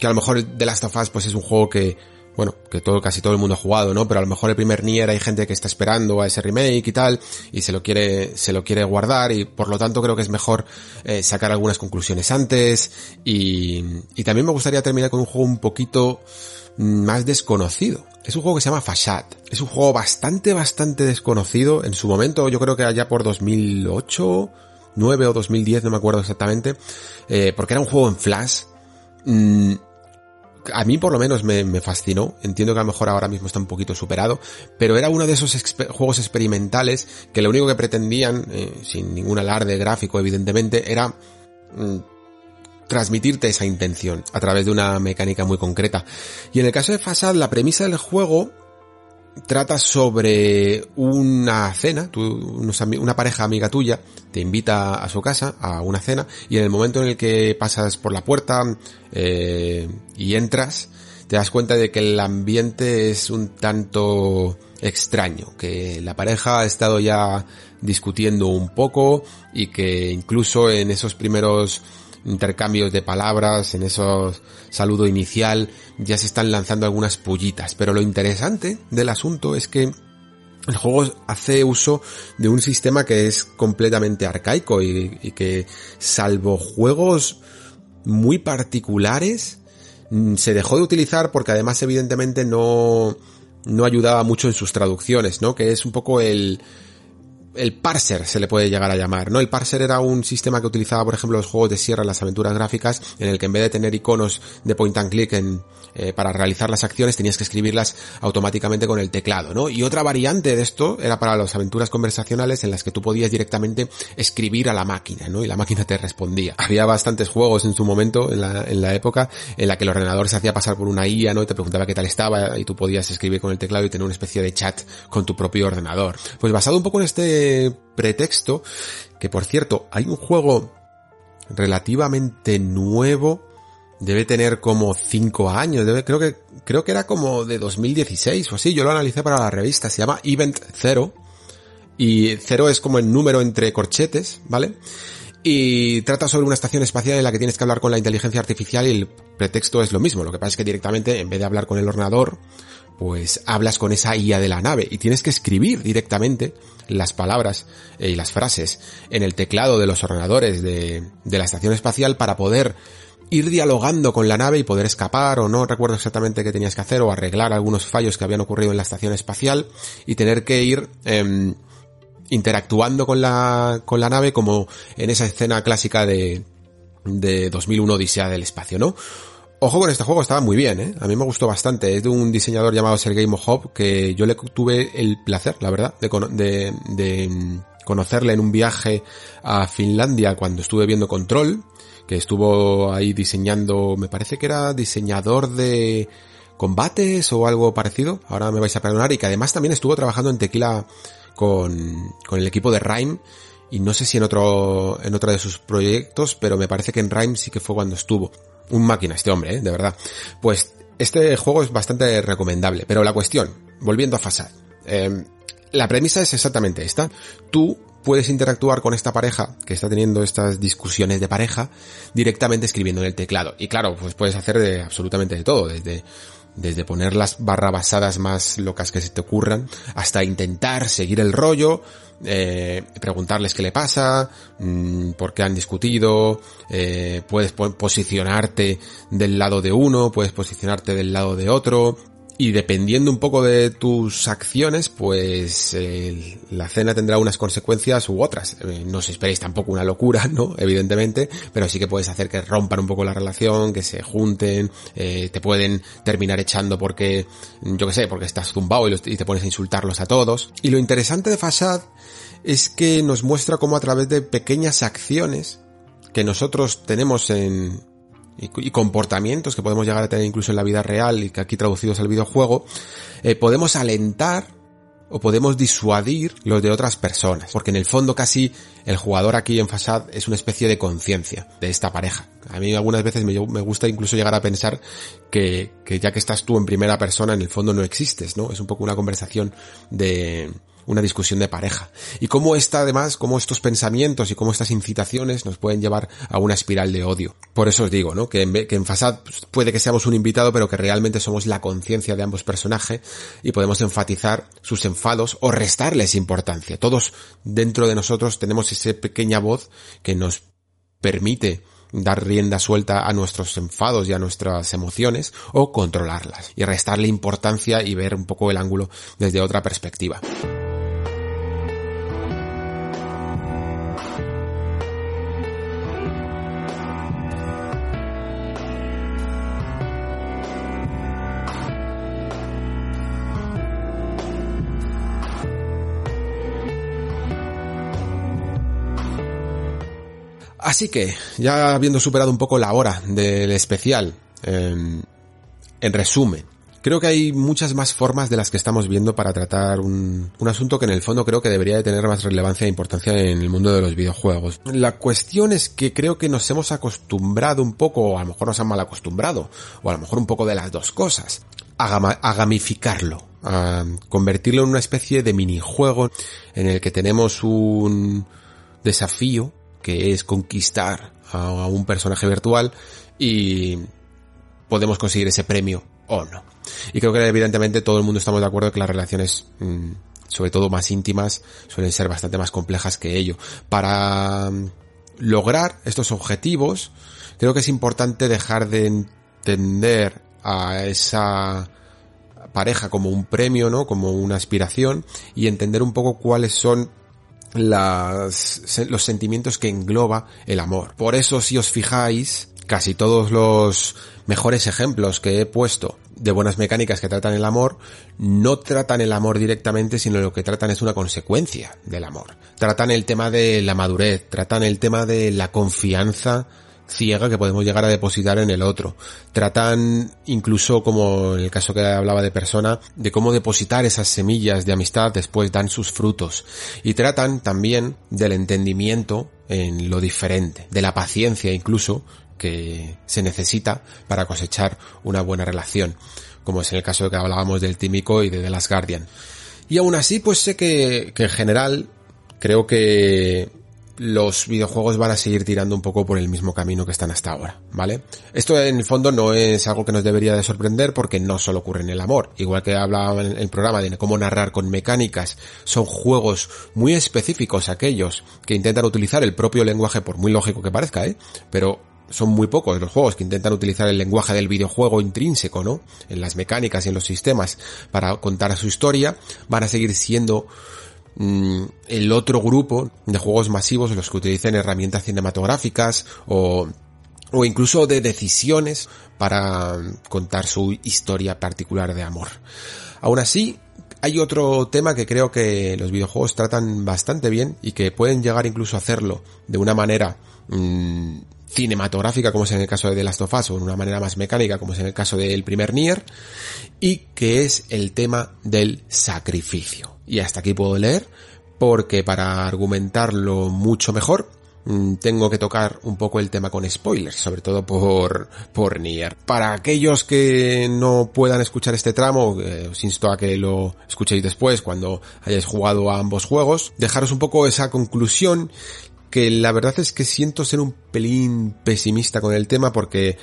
que a lo mejor The Last of Us pues es un juego que bueno, que todo, casi todo el mundo ha jugado, ¿no? Pero a lo mejor el primer Nier hay gente que está esperando a ese remake y tal, y se lo quiere, se lo quiere guardar, y por lo tanto creo que es mejor eh, sacar algunas conclusiones antes, y, y también me gustaría terminar con un juego un poquito más desconocido. Es un juego que se llama Fashad. Es un juego bastante, bastante desconocido. En su momento, yo creo que allá por 2008, 9 o 2010, no me acuerdo exactamente, eh, porque era un juego en Flash. Mm, a mí por lo menos me, fascinó. Entiendo que a lo mejor ahora mismo está un poquito superado, pero era uno de esos juegos experimentales que lo único que pretendían, eh, sin ningún alarde gráfico evidentemente, era mm, transmitirte esa intención a través de una mecánica muy concreta. Y en el caso de Fasad, la premisa del juego trata sobre una cena, una pareja amiga tuya te invita a su casa a una cena y en el momento en el que pasas por la puerta eh, y entras te das cuenta de que el ambiente es un tanto extraño, que la pareja ha estado ya discutiendo un poco y que incluso en esos primeros intercambios de palabras, en esos saludo inicial, ya se están lanzando algunas pullitas. Pero lo interesante del asunto es que el juego hace uso de un sistema que es completamente arcaico y, y que salvo juegos muy particulares, mm, se dejó de utilizar porque además evidentemente no, no ayudaba mucho en sus traducciones, ¿no? Que es un poco el, el parser se le puede llegar a llamar, ¿no? El parser era un sistema que utilizaba, por ejemplo, los juegos de sierra las aventuras gráficas, en el que en vez de tener iconos de point and click en, eh, para realizar las acciones, tenías que escribirlas automáticamente con el teclado, ¿no? Y otra variante de esto era para las aventuras conversacionales en las que tú podías directamente escribir a la máquina, ¿no? Y la máquina te respondía. Había bastantes juegos en su momento, en la, en la época, en la que el ordenador se hacía pasar por una IA, ¿no? Y te preguntaba qué tal estaba, y tú podías escribir con el teclado y tener una especie de chat con tu propio ordenador. Pues basado un poco en este pretexto, que por cierto, hay un juego relativamente nuevo, debe tener como 5 años, creo que, creo que era como de 2016 o así, yo lo analicé para la revista, se llama Event Zero, y cero es como el número entre corchetes, ¿vale? Y trata sobre una estación espacial en la que tienes que hablar con la inteligencia artificial y el pretexto es lo mismo. Lo que pasa es que directamente, en vez de hablar con el ordenador, pues hablas con esa IA de la nave y tienes que escribir directamente las palabras y las frases en el teclado de los ordenadores de, de la estación espacial para poder ir dialogando con la nave y poder escapar o no recuerdo exactamente qué tenías que hacer o arreglar algunos fallos que habían ocurrido en la estación espacial y tener que ir eh, interactuando con la, con la nave como en esa escena clásica de, de 2001 Odisea del Espacio, ¿no? Ojo con este juego, estaba muy bien, ¿eh? A mí me gustó bastante. Es de un diseñador llamado Sergei Mohov que yo le tuve el placer, la verdad, de, de, de mm, conocerle en un viaje a Finlandia cuando estuve viendo Control, que estuvo ahí diseñando, me parece que era diseñador de combates o algo parecido, ahora me vais a perdonar, y que además también estuvo trabajando en Tequila con, con el equipo de Rhyme, y no sé si en otro, en otro de sus proyectos, pero me parece que en Rhyme sí que fue cuando estuvo un máquina este hombre, ¿eh? de verdad. Pues este juego es bastante recomendable, pero la cuestión, volviendo a Fasad, eh, la premisa es exactamente esta. Tú puedes interactuar con esta pareja que está teniendo estas discusiones de pareja directamente escribiendo en el teclado. Y claro, pues puedes hacer de absolutamente de todo, desde desde poner las barrabasadas más locas que se te ocurran, hasta intentar seguir el rollo, eh, preguntarles qué le pasa, mmm, por qué han discutido, eh, puedes posicionarte del lado de uno, puedes posicionarte del lado de otro, y dependiendo un poco de tus acciones, pues la cena tendrá unas consecuencias u otras. Eh, no os esperéis tampoco una locura, ¿no? Evidentemente, pero sí que puedes hacer que rompan un poco la relación, que se junten, eh, te pueden terminar echando porque, yo que sé, porque estás zumbado y te pones a insultarlos a todos. Y lo interesante de Fasad es que nos muestra cómo a través de pequeñas acciones que nosotros tenemos en, y, comportamientos que podemos llegar a tener incluso en la vida real y que aquí traducidos al videojuego, eh, podemos alentar o podemos disuadir los de otras personas. Porque en el fondo casi el jugador aquí en Fasad es una especie de conciencia de esta pareja. A mí algunas veces me, me, gusta incluso llegar a pensar que, que ya que estás tú en primera persona, en el fondo no existes, ¿no? Es un poco una conversación de, una discusión de pareja. Y cómo está además, cómo estos pensamientos y cómo estas incitaciones nos pueden llevar a una espiral de odio. Por eso os digo, ¿no? Que en, que en Fasad puede que seamos un invitado, pero que realmente somos la conciencia de ambos personajes y podemos enfatizar sus enfados o restarles importancia. Todos dentro de nosotros tenemos esa pequeña voz que nos permite dar rienda suelta a nuestros enfados y a nuestras emociones o controlarlas y restarle importancia y ver un poco el ángulo desde otra perspectiva. Así que, ya habiendo superado un poco la hora del especial, em, en resumen, creo que hay muchas más formas de las que estamos viendo para tratar un, un, asunto que en el fondo creo que debería de tener más relevancia e importancia en el mundo de los videojuegos. La cuestión es que creo que nos hemos acostumbrado un poco, o a lo mejor nos han mal acostumbrado, o a lo mejor un poco de las dos cosas, a, a gamificarlo, a convertirlo en una especie de minijuego en el que tenemos un desafío que es conquistar a un personaje virtual y podemos conseguir ese premio o no. Y creo que evidentemente todo el mundo estamos de acuerdo que las relaciones, mm, sobre todo más íntimas, suelen ser bastante más complejas que ello. Para mm, lograr estos objetivos, creo que es importante dejar de entender a esa pareja como un premio, ¿no? Como una aspiración y entender un poco cuáles son los sentimientos que engloba el amor. Por eso si os fijáis, casi todos los mejores ejemplos que he puesto de buenas mecánicas que tratan el amor, no tratan el amor directamente, sino lo que tratan es una consecuencia del amor. Tratan el tema de la madurez, tratan el tema de la confianza ciega que podemos llegar a depositar en el otro. Tratan incluso como en el caso que hablaba de persona, de cómo depositar esas semillas de amistad después dan sus frutos. Y tratan también del entendimiento en lo diferente, de la paciencia incluso que se necesita para cosechar una buena relación, como es en el caso que hablábamos del Tímico y de The Last Guardian. Y aún así, pues sé que, que en general creo que los videojuegos van a seguir tirando un poco por el mismo camino que están hasta ahora, ¿vale? Esto en el fondo no es algo que nos debería de sorprender porque no solo ocurre en el amor. Igual que hablaba en el programa de cómo narrar con mecánicas, son juegos muy específicos aquellos que intentan utilizar el propio lenguaje, por muy lógico que parezca, ¿eh? Pero son muy pocos los juegos que intentan utilizar el lenguaje del videojuego intrínseco, ¿no? En las mecánicas y en los sistemas para contar su historia, van a seguir siendo el otro grupo de juegos masivos, los que utilicen herramientas cinematográficas o, o incluso de decisiones para contar su historia particular de amor. Aún así, hay otro tema que creo que los videojuegos tratan bastante bien y que pueden llegar incluso a hacerlo de una manera mmm, cinematográfica como es en el caso de The Last of Us o de una manera más mecánica como es en el caso del primer Nier y que es el tema del sacrificio. Y hasta aquí puedo leer porque para argumentarlo mucho mejor mm, tengo que tocar un poco el tema con spoilers, sobre todo por, por Nier. Para aquellos que no puedan escuchar este tramo, eh, os insto a que lo escuchéis después cuando hayáis jugado a ambos juegos, dejaros un poco esa conclusión que la verdad es que siento ser un pelín pesimista con el tema porque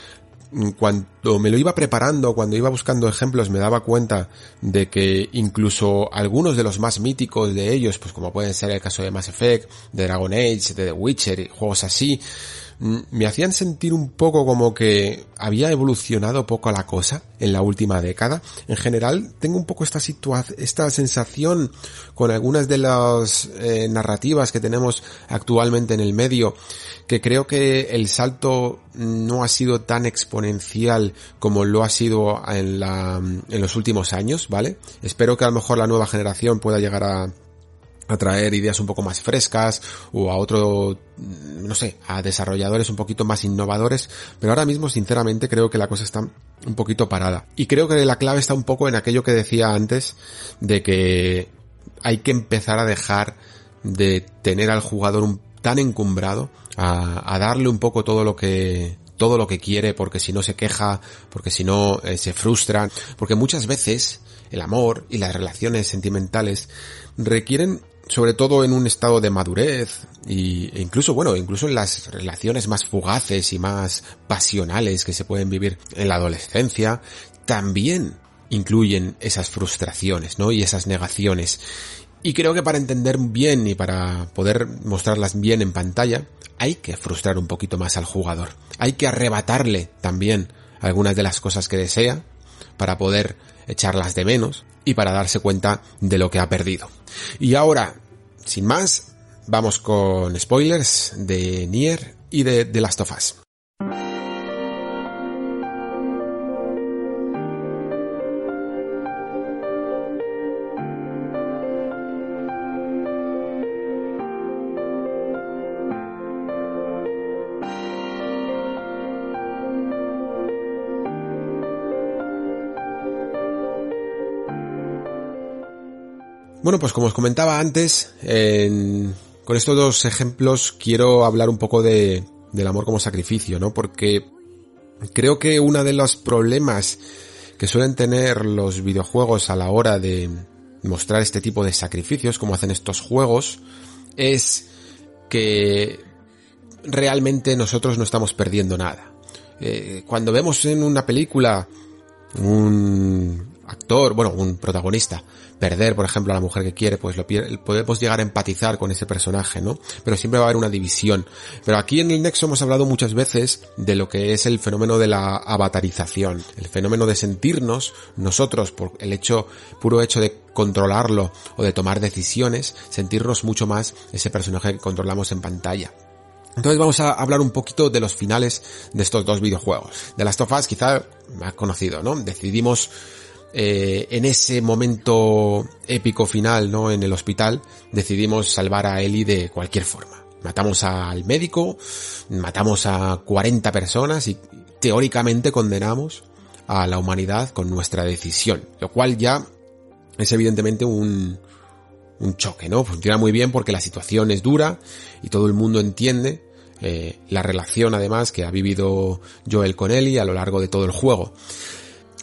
cuando me lo iba preparando, cuando iba buscando ejemplos, me daba cuenta de que incluso algunos de los más míticos de ellos, pues como pueden ser el caso de Mass Effect, de Dragon Age, de The Witcher, juegos así, Mm, me hacían sentir un poco como que había evolucionado poco la cosa en la última década. En general, tengo un poco esta esta sensación con algunas de las eh, narrativas que tenemos actualmente en el medio, que creo que el salto no ha sido tan exponencial como lo ha sido en la, en los últimos años, ¿vale? Espero que a lo mejor la nueva generación pueda llegar a a traer ideas un poco más frescas o a otro, no sé, a desarrolladores un poquito más innovadores, pero ahora mismo sinceramente creo que la cosa está un poquito parada. Y creo que la clave está un poco en aquello que decía antes de que hay que empezar a dejar de tener al jugador un, tan encumbrado a, a darle un poco todo lo que todo lo que quiere porque si no se queja, porque si no eh, se frustra, porque muchas veces el amor y las relaciones sentimentales requieren sobre todo en un estado de madurez y, e incluso, bueno, incluso en las relaciones más fugaces y más pasionales que se pueden vivir en la adolescencia, también incluyen esas frustraciones, ¿no? Y esas negaciones. Y creo que para entender bien y para poder mostrarlas bien en pantalla, hay que frustrar un poquito más al jugador. Hay que arrebatarle también algunas de las cosas que desea para poder echarlas de menos y para darse cuenta de lo que ha perdido. Y ahora, sin más, vamos con spoilers de Nier y de The Last of Us. Bueno, pues como os comentaba antes, con estos dos ejemplos quiero hablar un poco de, del amor como sacrificio, ¿no? Porque creo que uno de los problemas que suelen tener los videojuegos a la hora de mostrar este tipo de sacrificios, como hacen estos juegos, es que realmente nosotros no estamos perdiendo nada. Eh, cuando vemos en una película un actor, bueno, un protagonista, perder, por ejemplo, a la mujer que quiere, pues lo podemos llegar a empatizar con ese personaje, ¿no? Pero siempre va a haber una división. Pero aquí en el Nexo hemos hablado muchas veces de lo que es el fenómeno de la avatarización, el fenómeno de sentirnos nosotros, por el hecho, puro hecho de controlarlo o de tomar decisiones, sentirnos mucho más ese personaje que controlamos en pantalla. Entonces vamos a hablar un poquito de los finales de estos dos videojuegos. De las of Us quizá más conocido, ¿no? Decidimos eh, en ese momento épico final, ¿no? En el hospital, decidimos salvar a Ellie de cualquier forma. Matamos al médico, matamos a 40 personas y teóricamente condenamos a la humanidad con nuestra decisión, lo cual ya es evidentemente un, un choque, ¿no? Funciona muy bien porque la situación es dura y todo el mundo entiende eh, la relación además que ha vivido Joel con Ellie a lo largo de todo el juego.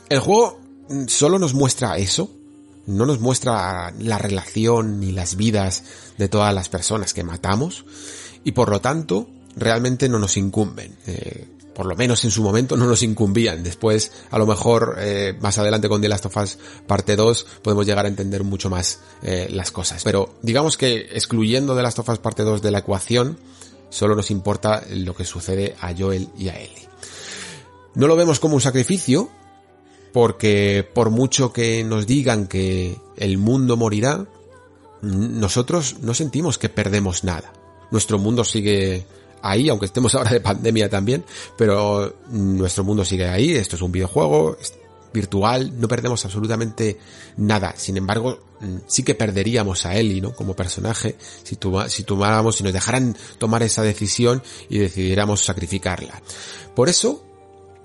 El juego solo nos muestra eso, no nos muestra la relación ni las vidas de todas las personas que matamos y por lo tanto realmente no nos incumben. Eh, por lo menos en su momento no nos incumbían. Después, a lo mejor, eh, más adelante con The Last of Us parte 2, podemos llegar a entender mucho más eh, las cosas. Pero digamos que excluyendo The Last of Us parte 2 de la ecuación, solo nos importa lo que sucede a Joel y a Ellie. No lo vemos como un sacrificio, porque por mucho que nos digan que el mundo morirá, nosotros no sentimos que perdemos nada. Nuestro mundo sigue ahí, aunque estemos ahora de pandemia también, pero nuestro mundo sigue ahí, esto es un videojuego virtual, no perdemos absolutamente nada. Sin embargo, sí que perderíamos a Ellie, ¿no? Como personaje, si, si tomáramos, si nos dejaran tomar esa decisión y decidiéramos sacrificarla. Por eso,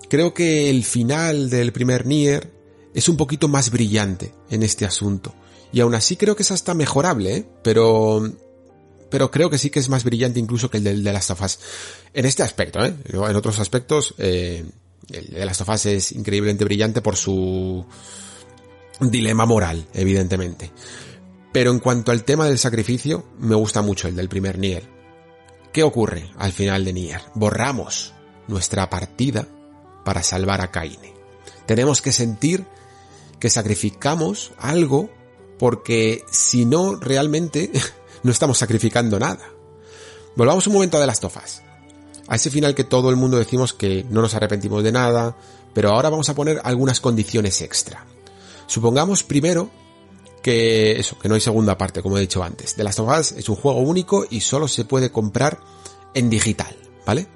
Creo que el final del primer Nier es un poquito más brillante en este asunto. Y aún así creo que es hasta mejorable, ¿eh? pero pero creo que sí que es más brillante incluso que el del de las tofas. En este aspecto, ¿eh? En otros aspectos, eh, el de las tofas es increíblemente brillante por su dilema moral, evidentemente. Pero en cuanto al tema del sacrificio, me gusta mucho el del primer Nier. ¿Qué ocurre al final de Nier? Borramos nuestra partida para salvar a Kaine. Tenemos que sentir que sacrificamos algo porque si no realmente no estamos sacrificando nada. Volvamos un momento a de las tofas. A ese final que todo el mundo decimos que no nos arrepentimos de nada, pero ahora vamos a poner algunas condiciones extra. Supongamos primero que eso, que no hay segunda parte, como he dicho antes. De las tofas es un juego único y solo se puede comprar en digital, ¿vale?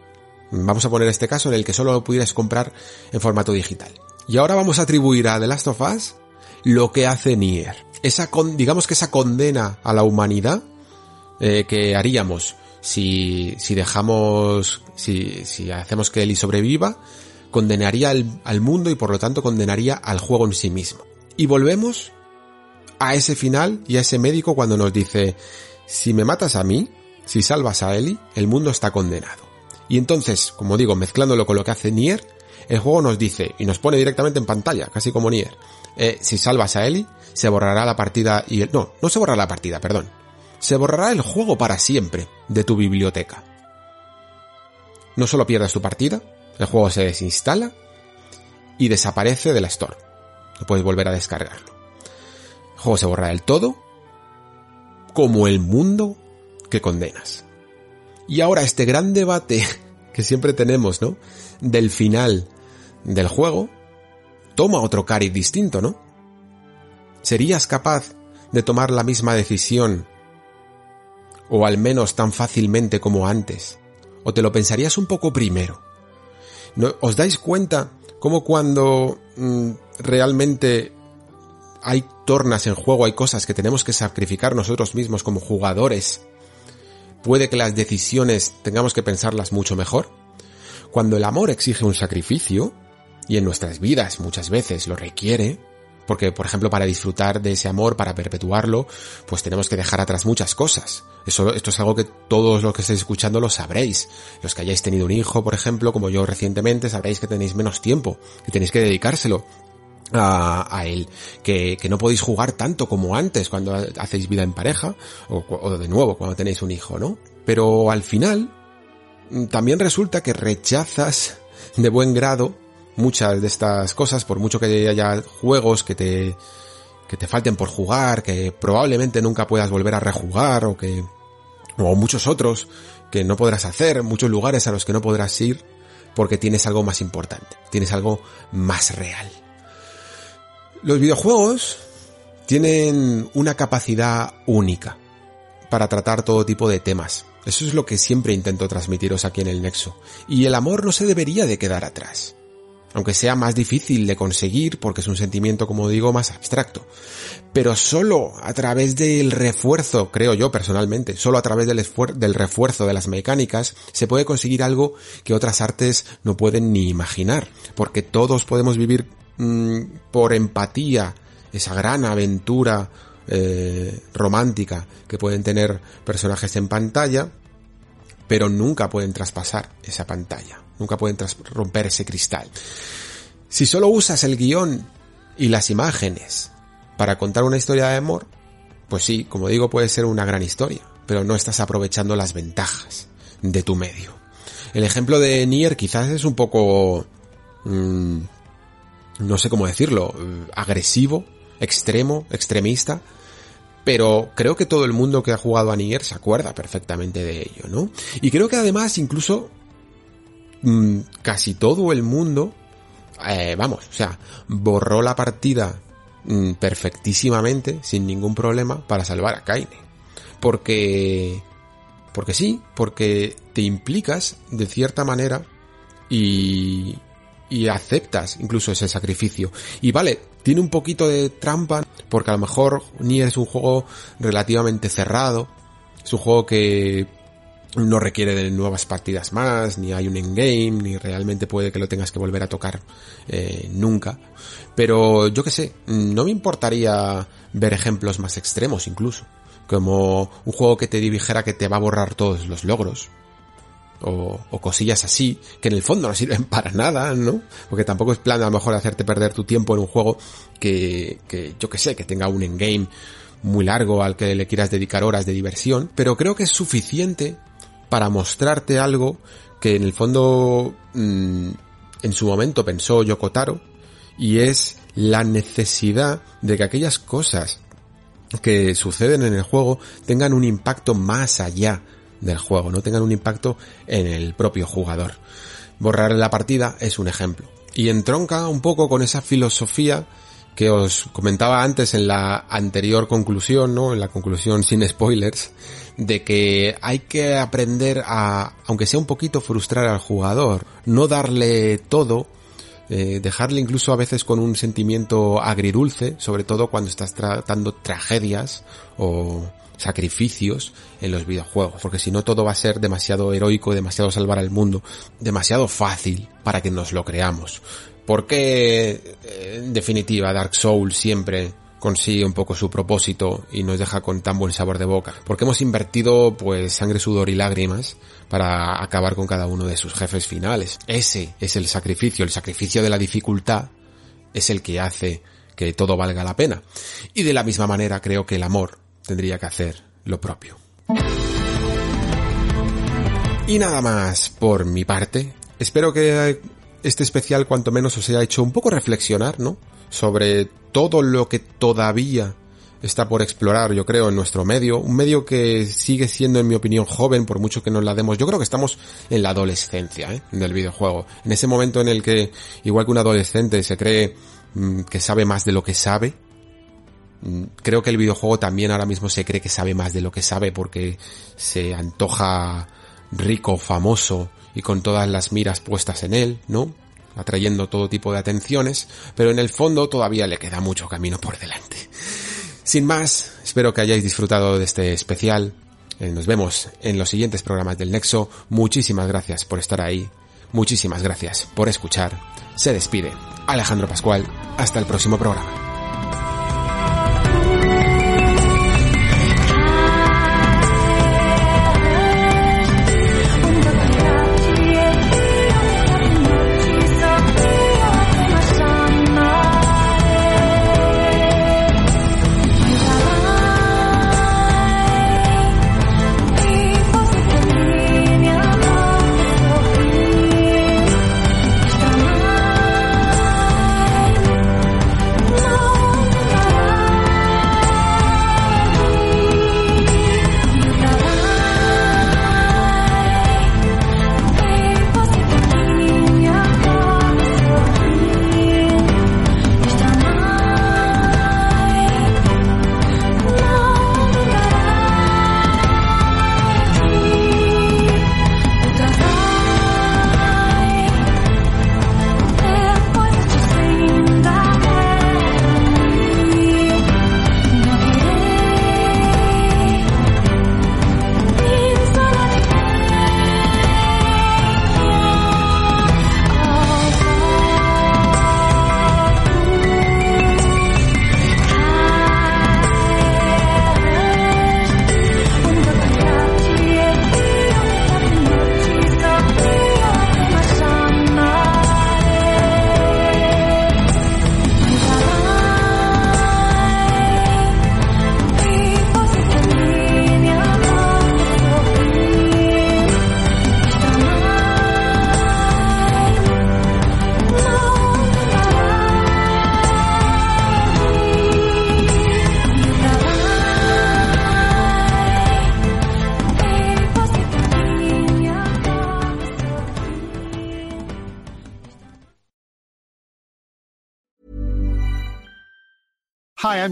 Vamos a poner este caso en el que solo lo pudieras comprar en formato digital. Y ahora vamos a atribuir a The Last of Us lo que hace Nier. Esa digamos que esa condena a la humanidad eh, que haríamos si, si dejamos, si, si hacemos que Eli sobreviva, condenaría al, al mundo y por lo tanto condenaría al juego en sí mismo. Y volvemos a ese final y a ese médico cuando nos dice, si me matas a mí, si salvas a Eli, el mundo está condenado. Y entonces, como digo, mezclándolo con lo que hace Nier, el juego nos dice, y nos pone directamente en pantalla, casi como Nier, eh, si salvas a Ellie, se borrará la partida y el... No, no se borrará la partida, perdón. Se borrará el juego para siempre de tu biblioteca. No solo pierdes tu partida, el juego se desinstala y desaparece de la store. No puedes volver a descargarlo. El juego se borra del todo como el mundo que condenas. Y ahora este gran debate que siempre tenemos, ¿no? Del final del juego, toma otro cariz distinto, ¿no? ¿Serías capaz de tomar la misma decisión, o al menos tan fácilmente como antes? ¿O te lo pensarías un poco primero? ¿No, ¿Os dais cuenta cómo cuando mm, realmente hay tornas en juego, hay cosas que tenemos que sacrificar nosotros mismos como jugadores, puede que las decisiones tengamos que pensarlas mucho mejor? Cuando el amor exige un sacrificio, y en nuestras vidas muchas veces lo requiere, porque, por ejemplo, para disfrutar de ese amor, para perpetuarlo, pues tenemos que dejar atrás muchas cosas. Eso, esto es algo que todos los que estáis escuchando lo sabréis. Los que hayáis tenido un hijo, por ejemplo, como yo recientemente, sabréis que tenéis menos tiempo, que tenéis que dedicárselo a, a él, que, que, no podéis jugar tanto como antes cuando hacéis vida en pareja, o, o de nuevo cuando tenéis un hijo, ¿no? Pero al final, también resulta que rechazas de buen grado muchas de estas cosas, por mucho que haya juegos que te, que te falten por jugar, que probablemente nunca puedas volver a rejugar, o que, o muchos otros que no podrás hacer, muchos lugares a los que no podrás ir, porque tienes algo más importante, tienes algo más real. Los videojuegos tienen una capacidad única para tratar todo tipo de temas. Eso es lo que siempre intento transmitiros aquí en el Nexo. Y el amor no se debería de quedar atrás aunque sea más difícil de conseguir porque es un sentimiento, como digo, más abstracto. Pero solo a través del refuerzo, creo yo personalmente, solo a través del, del refuerzo de las mecánicas se puede conseguir algo que otras artes no pueden ni imaginar, porque todos podemos vivir mmm, por empatía esa gran aventura eh, romántica que pueden tener personajes en pantalla, pero nunca pueden traspasar esa pantalla. Nunca pueden romper ese cristal. Si solo usas el guion y las imágenes para contar una historia de amor, pues sí, como digo, puede ser una gran historia, pero no estás aprovechando las ventajas de tu medio. El ejemplo de Nier quizás es un poco... Mmm, no sé cómo decirlo, agresivo, extremo, extremista, pero creo que todo el mundo que ha jugado a Nier se acuerda perfectamente de ello, ¿no? Y creo que además incluso Mm, casi todo el mundo, eh, vamos, o sea, borró la partida mm, perfectísimamente, sin ningún problema, para salvar a Kaine. Porque, porque sí, porque te implicas de cierta manera y, y aceptas incluso ese sacrificio. Y vale, tiene un poquito de trampa, porque a lo mejor Nier es un juego relativamente cerrado, es un juego que no requiere de nuevas partidas más, ni hay un endgame, ni realmente puede que lo tengas que volver a tocar eh, nunca. Pero yo que sé, no me importaría ver ejemplos más extremos incluso. Como un juego que te dijera que te va a borrar todos los logros. O, o, cosillas así, que en el fondo no sirven para nada, ¿no? Porque tampoco es plan a lo mejor hacerte perder tu tiempo en un juego que, que yo que sé, que tenga un endgame muy largo al que le quieras dedicar horas de diversión, pero creo que es suficiente para mostrarte algo que en el fondo mmm, en su momento pensó Yokotaro y es la necesidad de que aquellas cosas que suceden en el juego tengan un impacto más allá del juego, no tengan un impacto en el propio jugador. Borrar la partida es un ejemplo. Y entronca un poco con esa filosofía que os comentaba antes en la anterior conclusión, ¿no? En la conclusión sin spoilers, de que hay que aprender a, aunque sea un poquito frustrar al jugador, no darle todo, eh, dejarle incluso a veces con un sentimiento agridulce, sobre todo cuando estás tratando tragedias o sacrificios en los videojuegos, porque si no todo va a ser demasiado heroico, demasiado salvar al mundo, demasiado fácil para que nos lo creamos. Porque, en definitiva, Dark Souls siempre consigue un poco su propósito y nos deja con tan buen sabor de boca. Porque hemos invertido pues sangre, sudor y lágrimas para acabar con cada uno de sus jefes finales. Ese es el sacrificio, el sacrificio de la dificultad es el que hace que todo valga la pena. Y de la misma manera creo que el amor tendría que hacer lo propio. Y nada más por mi parte. Espero que este especial cuanto menos os haya hecho un poco reflexionar, ¿no? Sobre todo lo que todavía está por explorar, yo creo, en nuestro medio. Un medio que sigue siendo, en mi opinión, joven, por mucho que nos la demos. Yo creo que estamos en la adolescencia ¿eh? del videojuego. En ese momento en el que, igual que un adolescente se cree mm, que sabe más de lo que sabe, creo que el videojuego también ahora mismo se cree que sabe más de lo que sabe porque se antoja rico, famoso y con todas las miras puestas en él, ¿no? Atrayendo todo tipo de atenciones, pero en el fondo todavía le queda mucho camino por delante. Sin más, espero que hayáis disfrutado de este especial. Eh, nos vemos en los siguientes programas del Nexo. Muchísimas gracias por estar ahí. Muchísimas gracias por escuchar. Se despide Alejandro Pascual. Hasta el próximo programa.